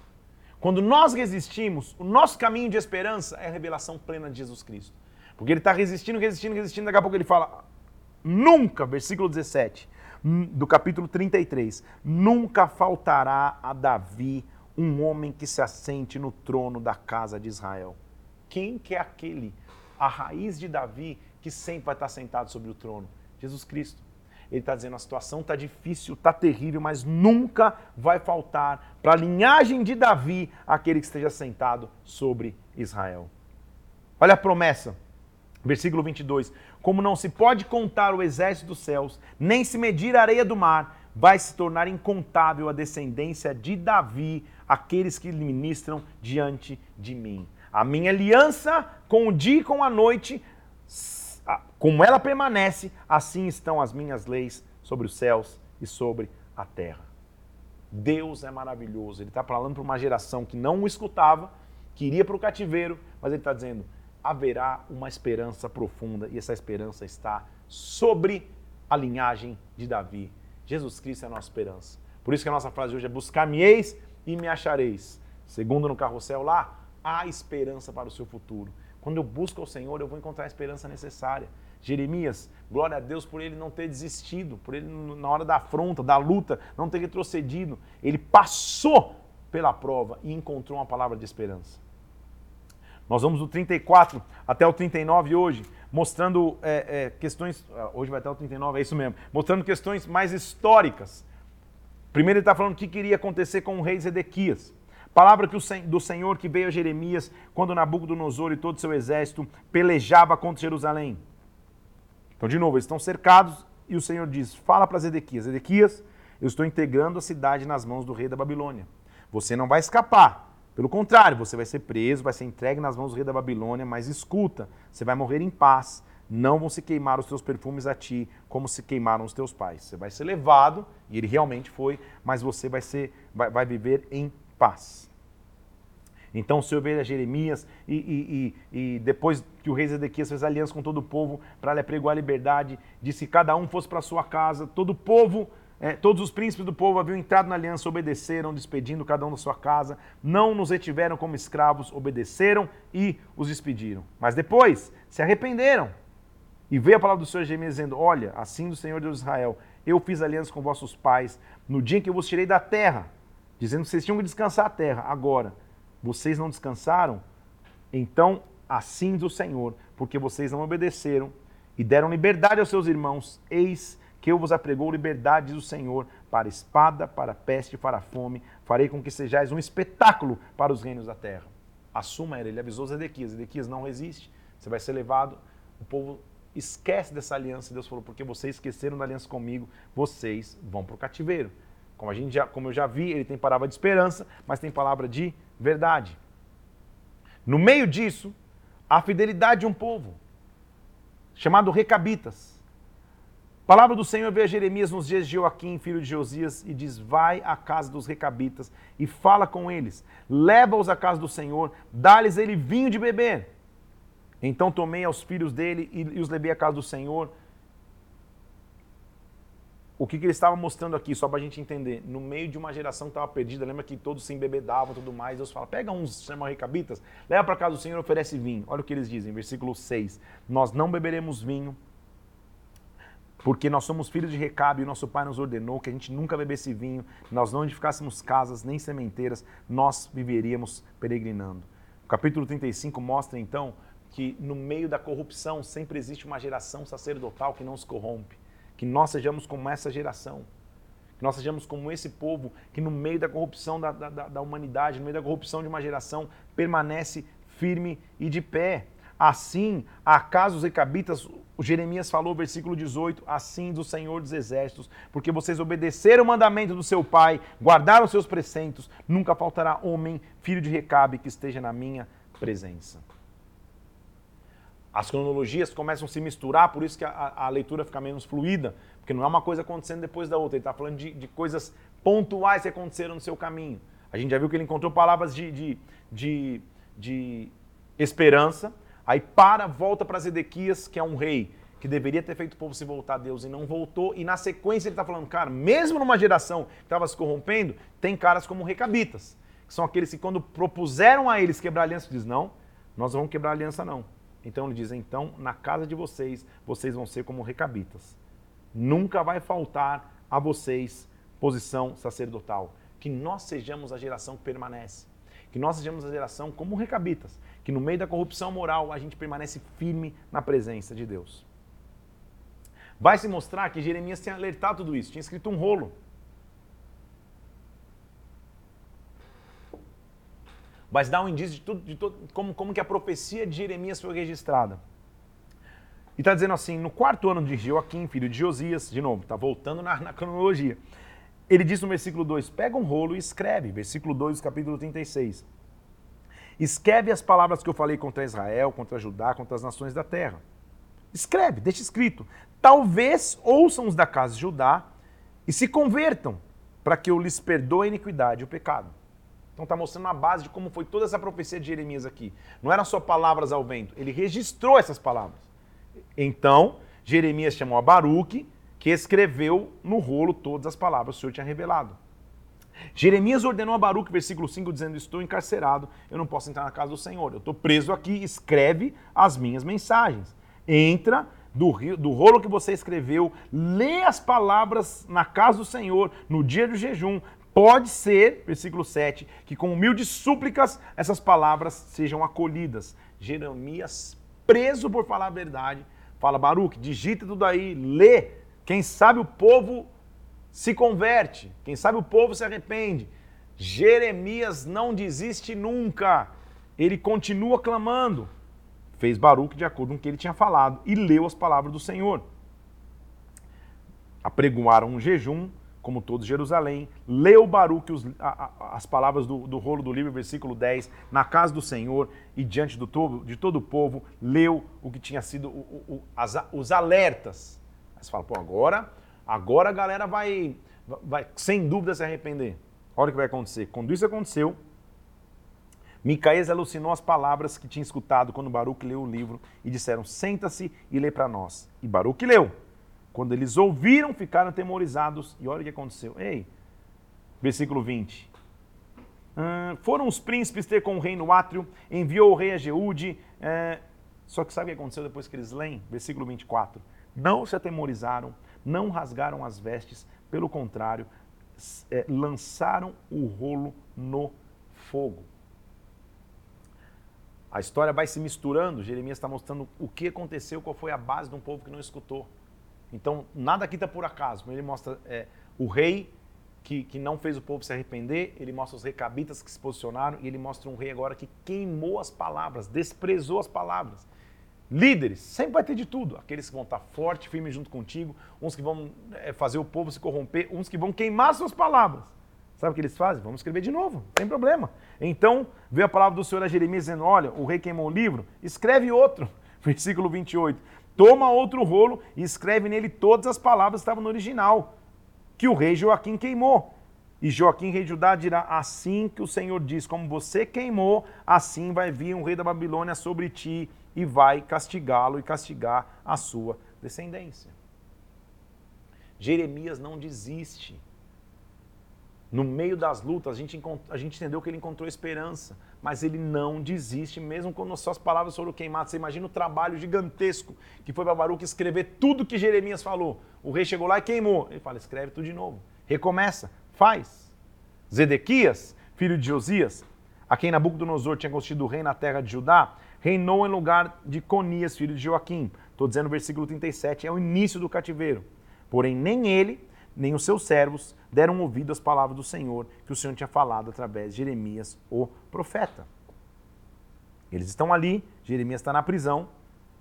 Quando nós resistimos, o nosso caminho de esperança é a revelação plena de Jesus Cristo. Porque ele está resistindo, resistindo, resistindo, daqui a pouco ele fala: nunca, versículo 17 do capítulo 33, nunca faltará a Davi um homem que se assente no trono da casa de Israel. Quem que é aquele, a raiz de Davi, que sempre vai estar sentado sobre o trono? Jesus Cristo. Ele está dizendo: a situação está difícil, está terrível, mas nunca vai faltar para a linhagem de Davi aquele que esteja sentado sobre Israel. Olha a promessa, versículo 22. Como não se pode contar o exército dos céus, nem se medir a areia do mar, vai se tornar incontável a descendência de Davi, aqueles que lhe ministram diante de mim. A minha aliança com o dia e com a noite como ela permanece, assim estão as minhas leis sobre os céus e sobre a terra. Deus é maravilhoso. Ele está falando para uma geração que não o escutava, que iria para o cativeiro, mas ele está dizendo: haverá uma esperança profunda e essa esperança está sobre a linhagem de Davi. Jesus Cristo é a nossa esperança. Por isso que a nossa frase hoje é: buscar-me-eis e me achareis. Segundo no carrossel lá, há esperança para o seu futuro. Quando eu busco ao Senhor, eu vou encontrar a esperança necessária. Jeremias, glória a Deus por ele não ter desistido, por ele na hora da afronta, da luta, não ter retrocedido. Ele passou pela prova e encontrou uma palavra de esperança. Nós vamos do 34 até o 39 hoje, mostrando é, é, questões. Ah, hoje vai até o 39, é isso mesmo. Mostrando questões mais históricas. Primeiro ele está falando o que queria acontecer com o rei Zedequias. Palavra que o, do Senhor que veio a Jeremias quando Nabucodonosor e todo seu exército pelejava contra Jerusalém. Então, de novo, eles estão cercados e o Senhor diz: Fala para Zedequias: Zedequias, eu estou integrando a cidade nas mãos do rei da Babilônia. Você não vai escapar. Pelo contrário, você vai ser preso, vai ser entregue nas mãos do rei da Babilônia, mas escuta, você vai morrer em paz. Não vão se queimar os teus perfumes a ti, como se queimaram os teus pais. Você vai ser levado, e ele realmente foi, mas você vai, ser, vai, vai viver em paz. Então o Senhor veio a Jeremias e, e, e, e, depois que o rei Zedequias fez aliança com todo o povo para lhe apregoar a liberdade, disse que cada um fosse para sua casa, todo o povo é, todos os príncipes do povo haviam entrado na aliança, obedeceram, despedindo cada um da sua casa, não nos retiveram como escravos, obedeceram e os despediram. Mas depois se arrependeram. E veio a palavra do Senhor Jeremias dizendo: Olha, assim do Senhor Deus de Israel, eu fiz aliança com vossos pais no dia em que eu vos tirei da terra, dizendo que vocês tinham que descansar a terra. Agora, vocês não descansaram? Então, assim do Senhor, porque vocês não obedeceram e deram liberdade aos seus irmãos, eis que eu vos apregou liberdade do Senhor para espada, para peste, para fome. Farei com que sejais um espetáculo para os reinos da terra. Assuma ele. Ele avisou Zedequias. Zedequias não resiste. Você vai ser levado. O povo esquece dessa aliança. Deus falou, porque vocês esqueceram da aliança comigo, vocês vão para o cativeiro. Como, a gente já, como eu já vi, ele tem palavra de esperança, mas tem palavra de verdade. No meio disso, a fidelidade de um povo, chamado Recabitas. Palavra do Senhor veio a Jeremias nos dias de Joaquim, filho de Josias, e diz: Vai à casa dos recabitas e fala com eles, leva-os à casa do Senhor, dá-lhes ele vinho de beber. Então tomei aos filhos dele e os levei à casa do Senhor. O que, que ele estava mostrando aqui, só para a gente entender? No meio de uma geração que estava perdida, lembra que todos se embebedavam e tudo mais, Deus fala, pega uns, chama recabitas, leva para casa do Senhor e oferece vinho. Olha o que eles dizem, versículo 6. Nós não beberemos vinho, porque nós somos filhos de Recabe e nosso pai nos ordenou que a gente nunca bebesse vinho, nós não edificássemos casas nem sementeiras, nós viveríamos peregrinando. O capítulo 35 mostra então que no meio da corrupção sempre existe uma geração sacerdotal que não se corrompe. Que nós sejamos como essa geração. Que nós sejamos como esse povo que no meio da corrupção da, da, da humanidade, no meio da corrupção de uma geração, permanece firme e de pé. Assim, acaso os recabitas, o Jeremias falou, versículo 18, assim do Senhor dos Exércitos, porque vocês obedeceram o mandamento do seu pai, guardaram seus preceitos, nunca faltará homem, filho de Recabe, que esteja na minha presença. As cronologias começam a se misturar, por isso que a, a leitura fica menos fluida, porque não é uma coisa acontecendo depois da outra, ele está falando de, de, coisas pontuais que aconteceram no seu caminho. A gente já viu que ele encontrou palavras de, de, de, de esperança, Aí para, volta para Zedequias, que é um rei que deveria ter feito o povo se voltar a Deus e não voltou. E na sequência ele está falando, cara, mesmo numa geração que estava se corrompendo, tem caras como recabitas, que são aqueles que quando propuseram a eles quebrar aliança, diz não, nós vamos quebrar aliança não. Então ele diz, então na casa de vocês, vocês vão ser como recabitas. Nunca vai faltar a vocês posição sacerdotal. Que nós sejamos a geração que permanece. Que nós sejamos a geração como recabitas, que no meio da corrupção moral a gente permanece firme na presença de Deus. Vai se mostrar que Jeremias tinha alertado tudo isso, tinha escrito um rolo. Vai dar um indício de, tudo, de tudo, como, como que a profecia de Jeremias foi registrada. E está dizendo assim, no quarto ano de Joaquim, filho de Josias, de novo, está voltando na, na, cronologia. Ele diz no versículo 2, pega um rolo e escreve, versículo 2 capítulo 36. Escreve as palavras que eu falei contra Israel, contra Judá, contra as nações da terra. Escreve, deixa escrito. Talvez ouçam os da casa de Judá e se convertam, para que eu lhes perdoe a iniquidade e o pecado. Então está mostrando a base de como foi toda essa profecia de Jeremias aqui. Não eram só palavras ao vento, ele registrou essas palavras. Então, Jeremias chamou a Baruque, que escreveu no rolo todas as palavras que o Senhor tinha revelado. Jeremias ordenou a Baruque, versículo 5, dizendo: Estou encarcerado, eu não posso entrar na casa do Senhor. Eu estou preso aqui, escreve as minhas mensagens. Entra do, do rolo que você escreveu, lê as palavras na casa do Senhor, no dia do jejum. Pode ser, versículo 7, que com humildes súplicas essas palavras sejam acolhidas. Jeremias, preso por falar a verdade, fala: Baruque, digita tudo aí, lê. Quem sabe o povo se converte. Quem sabe o povo se arrepende. Jeremias não desiste nunca. Ele continua clamando. Fez Baruque de acordo com o que ele tinha falado e leu as palavras do Senhor. Apregoaram um jejum, como todos Jerusalém. Leu Baruque os, a, a, as palavras do, do, rolo do livro, versículo 10, na casa do Senhor e diante do todo, de todo o povo. Leu o que tinha sido o, o, as, os alertas. Mas fala, pô, agora Agora a galera vai, vai sem dúvida se arrepender. Olha o que vai acontecer. Quando isso aconteceu, Micaías alucinou as palavras que tinha escutado quando Baruque leu o livro e disseram: Senta-se e lê para nós. E Baruque leu. Quando eles ouviram, ficaram temorizados. E olha o que aconteceu. Ei, versículo 20. Uh, foram os príncipes ter com o rei no átrio, enviou o rei a Jeude. Uh, só que sabe o que aconteceu depois que eles leem? Versículo 24. Não se atemorizaram, não rasgaram as vestes, pelo contrário, é, lançaram o rolo no fogo. A história vai se misturando, Jeremias está mostrando o que aconteceu, qual foi a base de um povo que não escutou. Então, nada aqui está por acaso. Ele mostra é, o rei que, que não fez o povo se arrepender, ele mostra os recabitas que se posicionaram e ele mostra um rei agora que queimou as palavras, desprezou as palavras. Líderes, sempre vai ter de tudo. Aqueles que vão estar forte, firme junto contigo, uns que vão é, fazer o povo se corromper, uns que vão queimar suas palavras. Sabe o que eles fazem? Vamos escrever de novo, não tem problema. Então, veio a palavra do Senhor a Jeremias dizendo: Olha, o rei queimou o livro, escreve outro. (laughs) Versículo 28. Toma outro rolo e escreve nele todas as palavras que estavam no original, que o rei Joaquim queimou. E Joaquim, rei de Judá, dirá: Assim que o Senhor diz, como você queimou, assim vai vir um rei da Babilônia sobre ti e vai castigá-lo e castigar a sua descendência. Jeremias não desiste. No meio das lutas, a gente, a gente entendeu que ele encontrou esperança, mas ele não desiste, mesmo quando suas palavras foram queimadas. Você imagina o trabalho gigantesco que foi para Baruch escrever tudo que Jeremias falou. O rei chegou lá e queimou. Ele fala: escreve tudo de novo. Recomeça, faz. Zedequias, filho de Josias, a quem Nabucodonosor tinha constituído rei na terra de Judá, reinou em lugar de Conias, filho de Joaquim. Estou dizendo no versículo 37, é o início do cativeiro. Porém, nem ele, nem os seus servos deram ouvido às palavras do Senhor que o Senhor tinha falado através de Jeremias, o profeta. Eles estão ali, Jeremias está na prisão,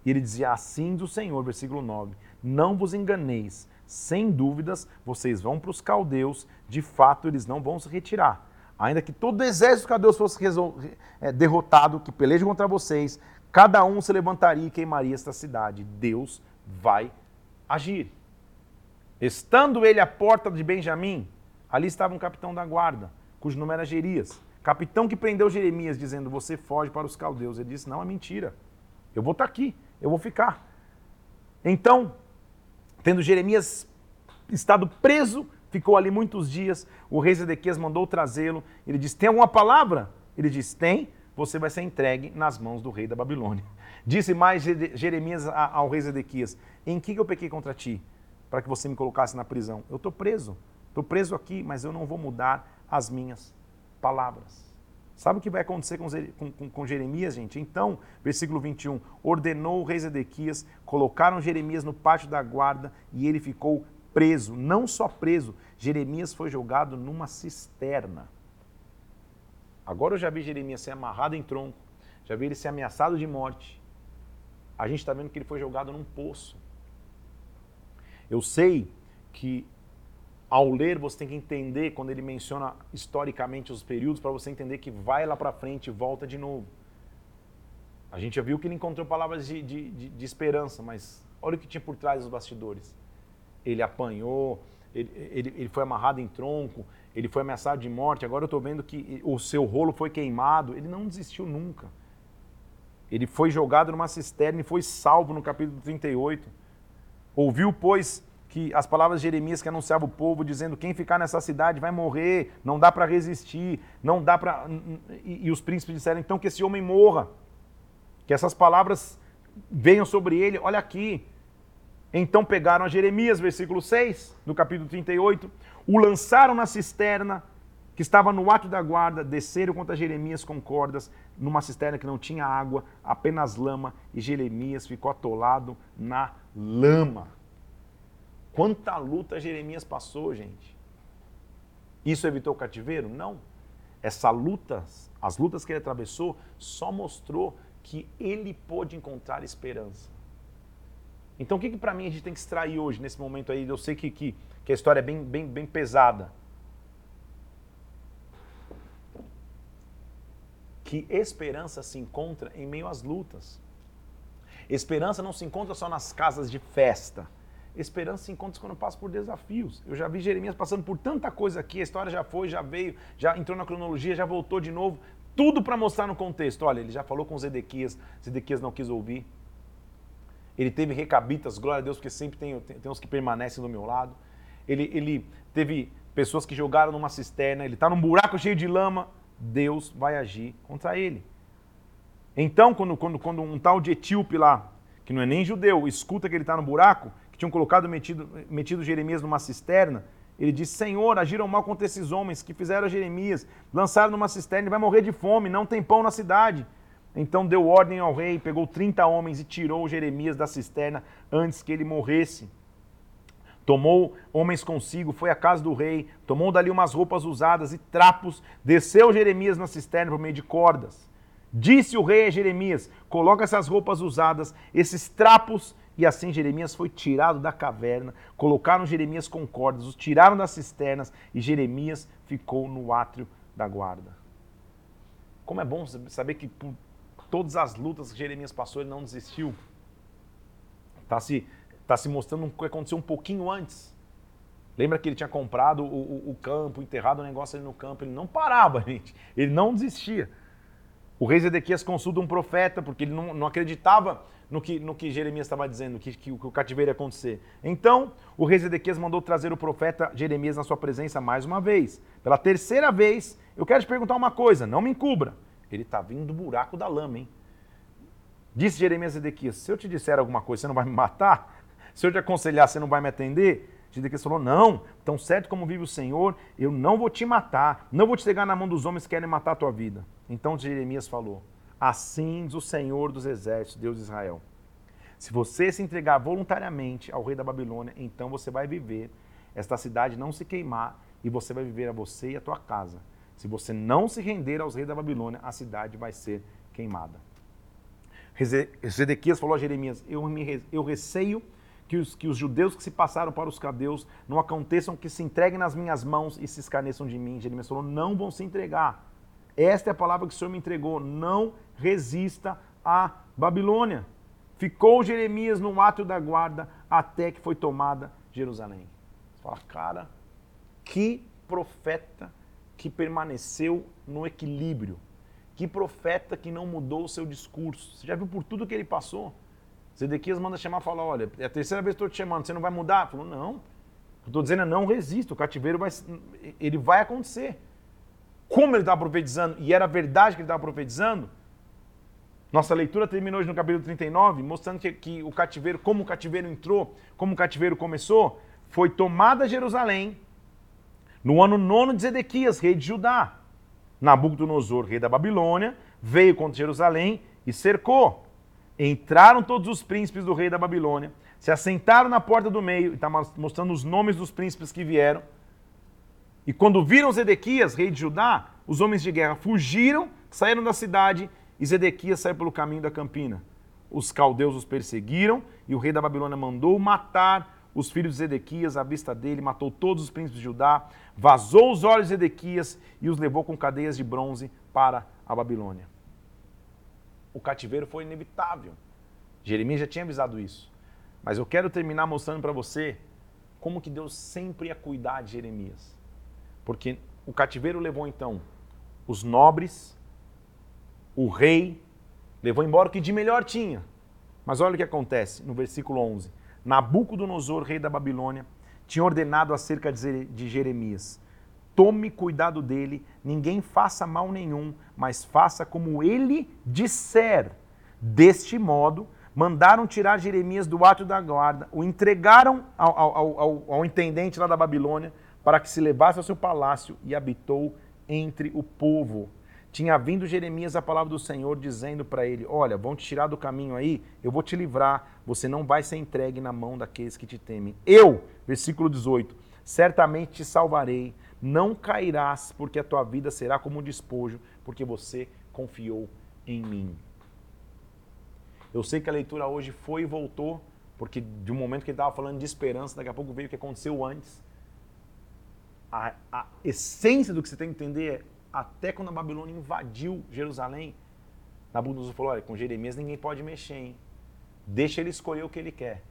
e ele dizia assim do Senhor, versículo 9: Não vos enganeis, sem dúvidas vocês vão para os caldeus, de fato eles não vão se retirar ainda que todo o exército de caldeus fosse é, derrotado, que peleje contra vocês, cada um se levantaria e queimaria esta cidade. Deus vai agir. Estando ele à porta de Benjamim, ali estava um capitão da guarda, cujo nome era Gerias. Capitão que prendeu Jeremias, dizendo: Você foge para os caldeus. Ele disse: Não, é mentira. Eu vou estar aqui, eu vou ficar. Então, tendo Jeremias estado preso, ficou ali muitos dias. O rei Zedequias mandou trazê-lo. Ele disse: Tem alguma palavra? Ele disse: Tem, você vai ser entregue nas mãos do rei da Babilônia. (laughs) Disse mais Jeremias ao rei Zedequias: Em que eu pequei contra ti? Para que você me colocasse na prisão. Eu estou preso. Estou preso aqui, mas eu não vou mudar as minhas palavras. Sabe o que vai acontecer com, com, com, Jeremias, gente? Então, versículo 21, ordenou o rei Zedequias, colocaram Jeremias no pátio da guarda e ele ficou preso, não só preso, Jeremias foi jogado numa cisterna. Agora eu já vi Jeremias ser amarrado em tronco, já vi ele ser ameaçado de morte. A gente está vendo que ele foi jogado num poço. Eu sei que ao ler você tem que entender quando ele menciona historicamente os períodos para você entender que vai lá para frente e volta de novo. A gente já viu que ele encontrou palavras de, de, de, de esperança, mas olha o que tinha por trás dos bastidores ele apanhou, ele, ele, ele, foi amarrado em tronco, ele foi ameaçado de morte. Agora eu estou vendo que o seu rolo foi queimado. Ele não desistiu nunca. Ele foi jogado numa cisterna e foi salvo no capítulo 38. Ouviu, pois, que as palavras de Jeremias que anunciava o povo, dizendo: quem ficar nessa cidade vai morrer, não dá para resistir, não dá para. E, e os príncipes disseram: então que esse homem morra, que essas palavras venham sobre ele. Olha aqui, então pegaram a Jeremias, versículo 6, do capítulo 38, o lançaram na cisterna que estava no ato da guarda, desceram contra Jeremias com cordas, numa cisterna que não tinha água, apenas lama, e Jeremias ficou atolado na lama. Quanta luta Jeremias passou, gente. Isso evitou o cativeiro? Não. Essa luta, as lutas que ele atravessou, só mostrou que ele pôde encontrar esperança. Então, o que, que para mim a gente tem que extrair hoje, nesse momento aí? Eu sei que, que, que a história é bem, bem, bem pesada. Que esperança se encontra em meio às lutas. Esperança não se encontra só nas casas de festa. Esperança se encontra quando passa por desafios. Eu já vi Jeremias passando por tanta coisa aqui, a história já foi, já veio, já entrou na cronologia, já voltou de novo. Tudo para mostrar no contexto. Olha, ele já falou com Zedequias, Zedequias não quis ouvir. Ele teve recabitas, glória a Deus, porque sempre tem, tem, tem uns que permanecem do meu lado. Ele, ele teve pessoas que jogaram numa cisterna, ele está num buraco cheio de lama, Deus vai agir contra ele. Então, quando, quando, quando um tal de etíope lá, que não é nem judeu, escuta que ele está no buraco, que tinham colocado, metido, metido Jeremias numa cisterna, ele diz: Senhor, agiram mal contra esses homens que fizeram a Jeremias, lançaram numa cisterna, ele vai morrer de fome, não tem pão na cidade. Então deu ordem ao rei, pegou 30 homens e tirou Jeremias da cisterna antes que ele morresse. Tomou homens consigo, foi à casa do rei, tomou dali umas roupas usadas e trapos, desceu Jeremias na cisterna por meio de cordas. Disse o rei a Jeremias: Coloca essas roupas usadas, esses trapos e assim Jeremias foi tirado da caverna, colocaram Jeremias com cordas, os tiraram das cisternas e Jeremias ficou no átrio da guarda. Como é bom saber que por todas as lutas que Jeremias passou, ele não desistiu. Está se, tá se mostrando o que aconteceu um pouquinho antes. Lembra que ele tinha comprado o, o, o campo, enterrado o negócio ali no campo? Ele não parava, (laughs) gente. Ele não desistia. O rei Zedequias consulta um profeta, porque ele não, não acreditava no que, no que Jeremias estava dizendo, que, que, que o cativeiro ia acontecer. Então, o rei Zedequias mandou trazer o profeta Jeremias na sua presença mais uma vez. Pela terceira vez, eu quero te perguntar uma coisa, não me encubra. Ele está vindo do buraco da lama, hein? Disse Jeremias Zedequias: Se eu te disser alguma coisa, você não vai me matar? Se eu te aconselhar, você não vai me atender? Zedequias falou: Não, tão certo como vive o Senhor, eu não vou te matar, não vou te pegar na mão dos homens que querem matar a tua vida. Então Jeremias falou: Assim diz o Senhor dos exércitos, Deus de Israel. Se você se entregar voluntariamente ao rei da Babilônia, então você vai viver, esta cidade não se queimar, e você vai viver a você e a tua casa. Se você não se render aos reis da Babilônia, a cidade vai ser queimada. Zedequias falou a Jeremias: Eu, me, eu receio que os, que os judeus que se passaram para os cadeus não aconteçam que se entreguem nas minhas mãos e se escarneçam de mim. Jeremias falou: Não vão se entregar. Esta é a palavra que o Senhor me entregou. Não resista à Babilônia. Ficou Jeremias no átrio da guarda até que foi tomada Jerusalém. Você fala, cara, que profeta que permaneceu no equilíbrio. Que profeta que não mudou o seu discurso. Você já viu por tudo que ele passou? Zedequias manda chamar e fala: Olha, é a terceira vez que estou te chamando, você não vai mudar? Falou: Não. O que estou dizendo é não resisto, o cativeiro vai, ele vai acontecer. Como ele estava profetizando, e era verdade que ele estava profetizando, nossa leitura terminou hoje no capítulo 39, mostrando que, que o cativeiro, como o cativeiro entrou, como o cativeiro começou, foi tomada Jerusalém no ano nono de Zedequias, rei de Judá. Nabucodonosor, rei da Babilônia, veio contra Jerusalém e cercou. Entraram todos os príncipes do rei da Babilônia, se assentaram na porta do meio, está mostrando os nomes dos príncipes que vieram. E quando viram Zedequias, rei de Judá, os homens de guerra fugiram, saíram da cidade e Zedequias saiu pelo caminho da campina. Os caldeus os perseguiram e o rei da Babilônia mandou matar os filhos de Zedequias à vista dele, matou todos os príncipes de Judá, vazou os olhos de Zedequias e os levou com cadeias de bronze para a Babilônia. O cativeiro foi inevitável. Jeremias já tinha avisado isso. Mas eu quero terminar mostrando para você como que Deus sempre ia cuidar de Jeremias. Porque o cativeiro levou então os nobres, o rei levou embora o que de melhor tinha. Mas olha o que acontece no versículo 11. Nabucodonosor, rei da Babilônia, tinha ordenado acerca de Jeremias: Tome cuidado dele, ninguém faça mal nenhum, mas faça como ele disser. Deste modo, mandaram tirar Jeremias do ato da guarda, o entregaram ao, ao, ao, ao intendente lá da Babilônia para que se levasse ao seu palácio e habitou entre o povo tinha vindo Jeremias a palavra do Senhor dizendo para ele: Olha, vão te tirar do caminho aí, eu vou te livrar, você não vai ser entregue na mão daqueles que te temem. Eu, versículo 18, certamente te salvarei, não cairás, porque a tua vida será como um despojo, porque você confiou em mim. Eu sei que a leitura hoje foi e voltou, porque de um momento que ele estava falando de esperança, daqui a pouco veio o que aconteceu antes. A, a essência do que você tem que entender é até quando a Babilônia invadiu Jerusalém, Nabucodonosor falou: olha, com Jeremias ninguém pode mexer, hein? Deixa ele escolher o que ele quer.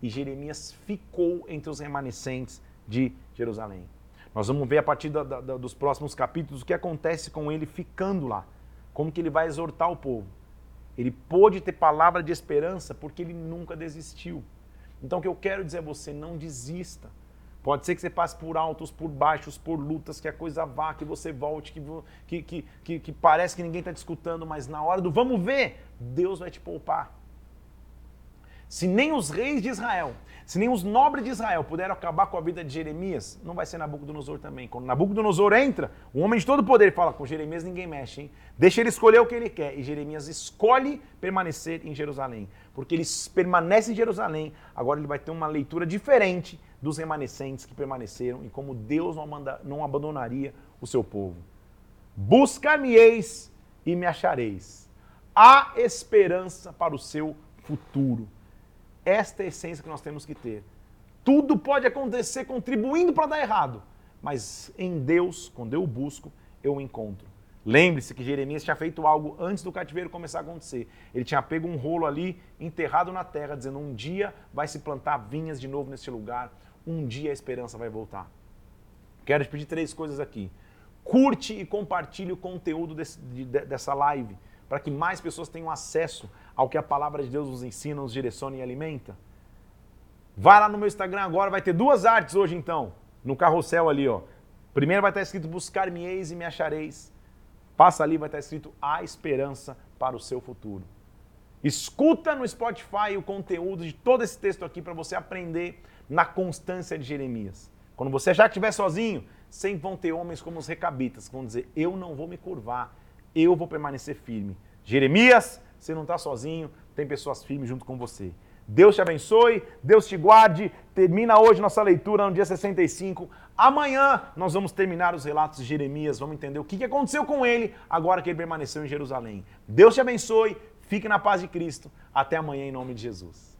E Jeremias ficou entre os remanescentes de Jerusalém. Nós vamos ver a partir da, da, dos próximos capítulos o que acontece com ele ficando lá. Como que ele vai exortar o povo. Ele pôde ter palavra de esperança porque ele nunca desistiu. Então o que eu quero dizer a você, não desista. Pode ser que você passe por altos, por baixos, por lutas, que a coisa vá, que você volte, que, que, que, que, parece que ninguém está te escutando, mas na hora do vamos ver, Deus vai te poupar. Se nem os reis de Israel, se nem os nobres de Israel puderam acabar com a vida de Jeremias, não vai ser Nabucodonosor também. Quando Nabucodonosor entra, o homem de todo poder fala: com Jeremias ninguém mexe, hein? Deixa ele escolher o que ele quer. E Jeremias escolhe permanecer em Jerusalém. Porque ele permanece em Jerusalém, agora ele vai ter uma leitura diferente dos remanescentes que permaneceram e como Deus não, manda, não abandonaria o seu povo. Buscar-me-eis e me achareis. Há esperança para o seu futuro. Esta é a essência que nós temos que ter. Tudo pode acontecer contribuindo para dar errado, mas em Deus, quando eu busco, eu encontro. Lembre-se que Jeremias tinha feito algo antes do cativeiro começar a acontecer. Ele tinha pego um rolo ali, enterrado na terra, dizendo: um dia vai se plantar vinhas de novo nesse lugar, um dia a esperança vai voltar. Quero te pedir três coisas aqui. Curte e compartilhe o conteúdo desse, de, dessa live para que mais pessoas tenham acesso ao que a palavra de Deus nos ensina, nos direciona e alimenta? Vai lá no meu Instagram agora, vai ter duas artes hoje então, no carrossel ali, ó. Primeiro vai estar escrito buscar-me-eis e me achareis. Passa ali, vai estar escrito a esperança para o seu futuro. Escuta no Spotify o conteúdo de todo esse texto aqui para você aprender na constância de Jeremias. Quando você já estiver sozinho, sempre vão ter homens como os recabitas, que vão dizer: Eu não vou me curvar, eu vou permanecer firme. Jeremias, você não está sozinho, tem pessoas firmes junto com você. Deus te abençoe, Deus te guarde. Termina hoje nossa leitura no dia 65. Amanhã nós vamos terminar os relatos de Jeremias, vamos entender o que aconteceu com ele agora que ele permaneceu em Jerusalém. Deus te abençoe, fique na paz de Cristo. Até amanhã em nome de Jesus.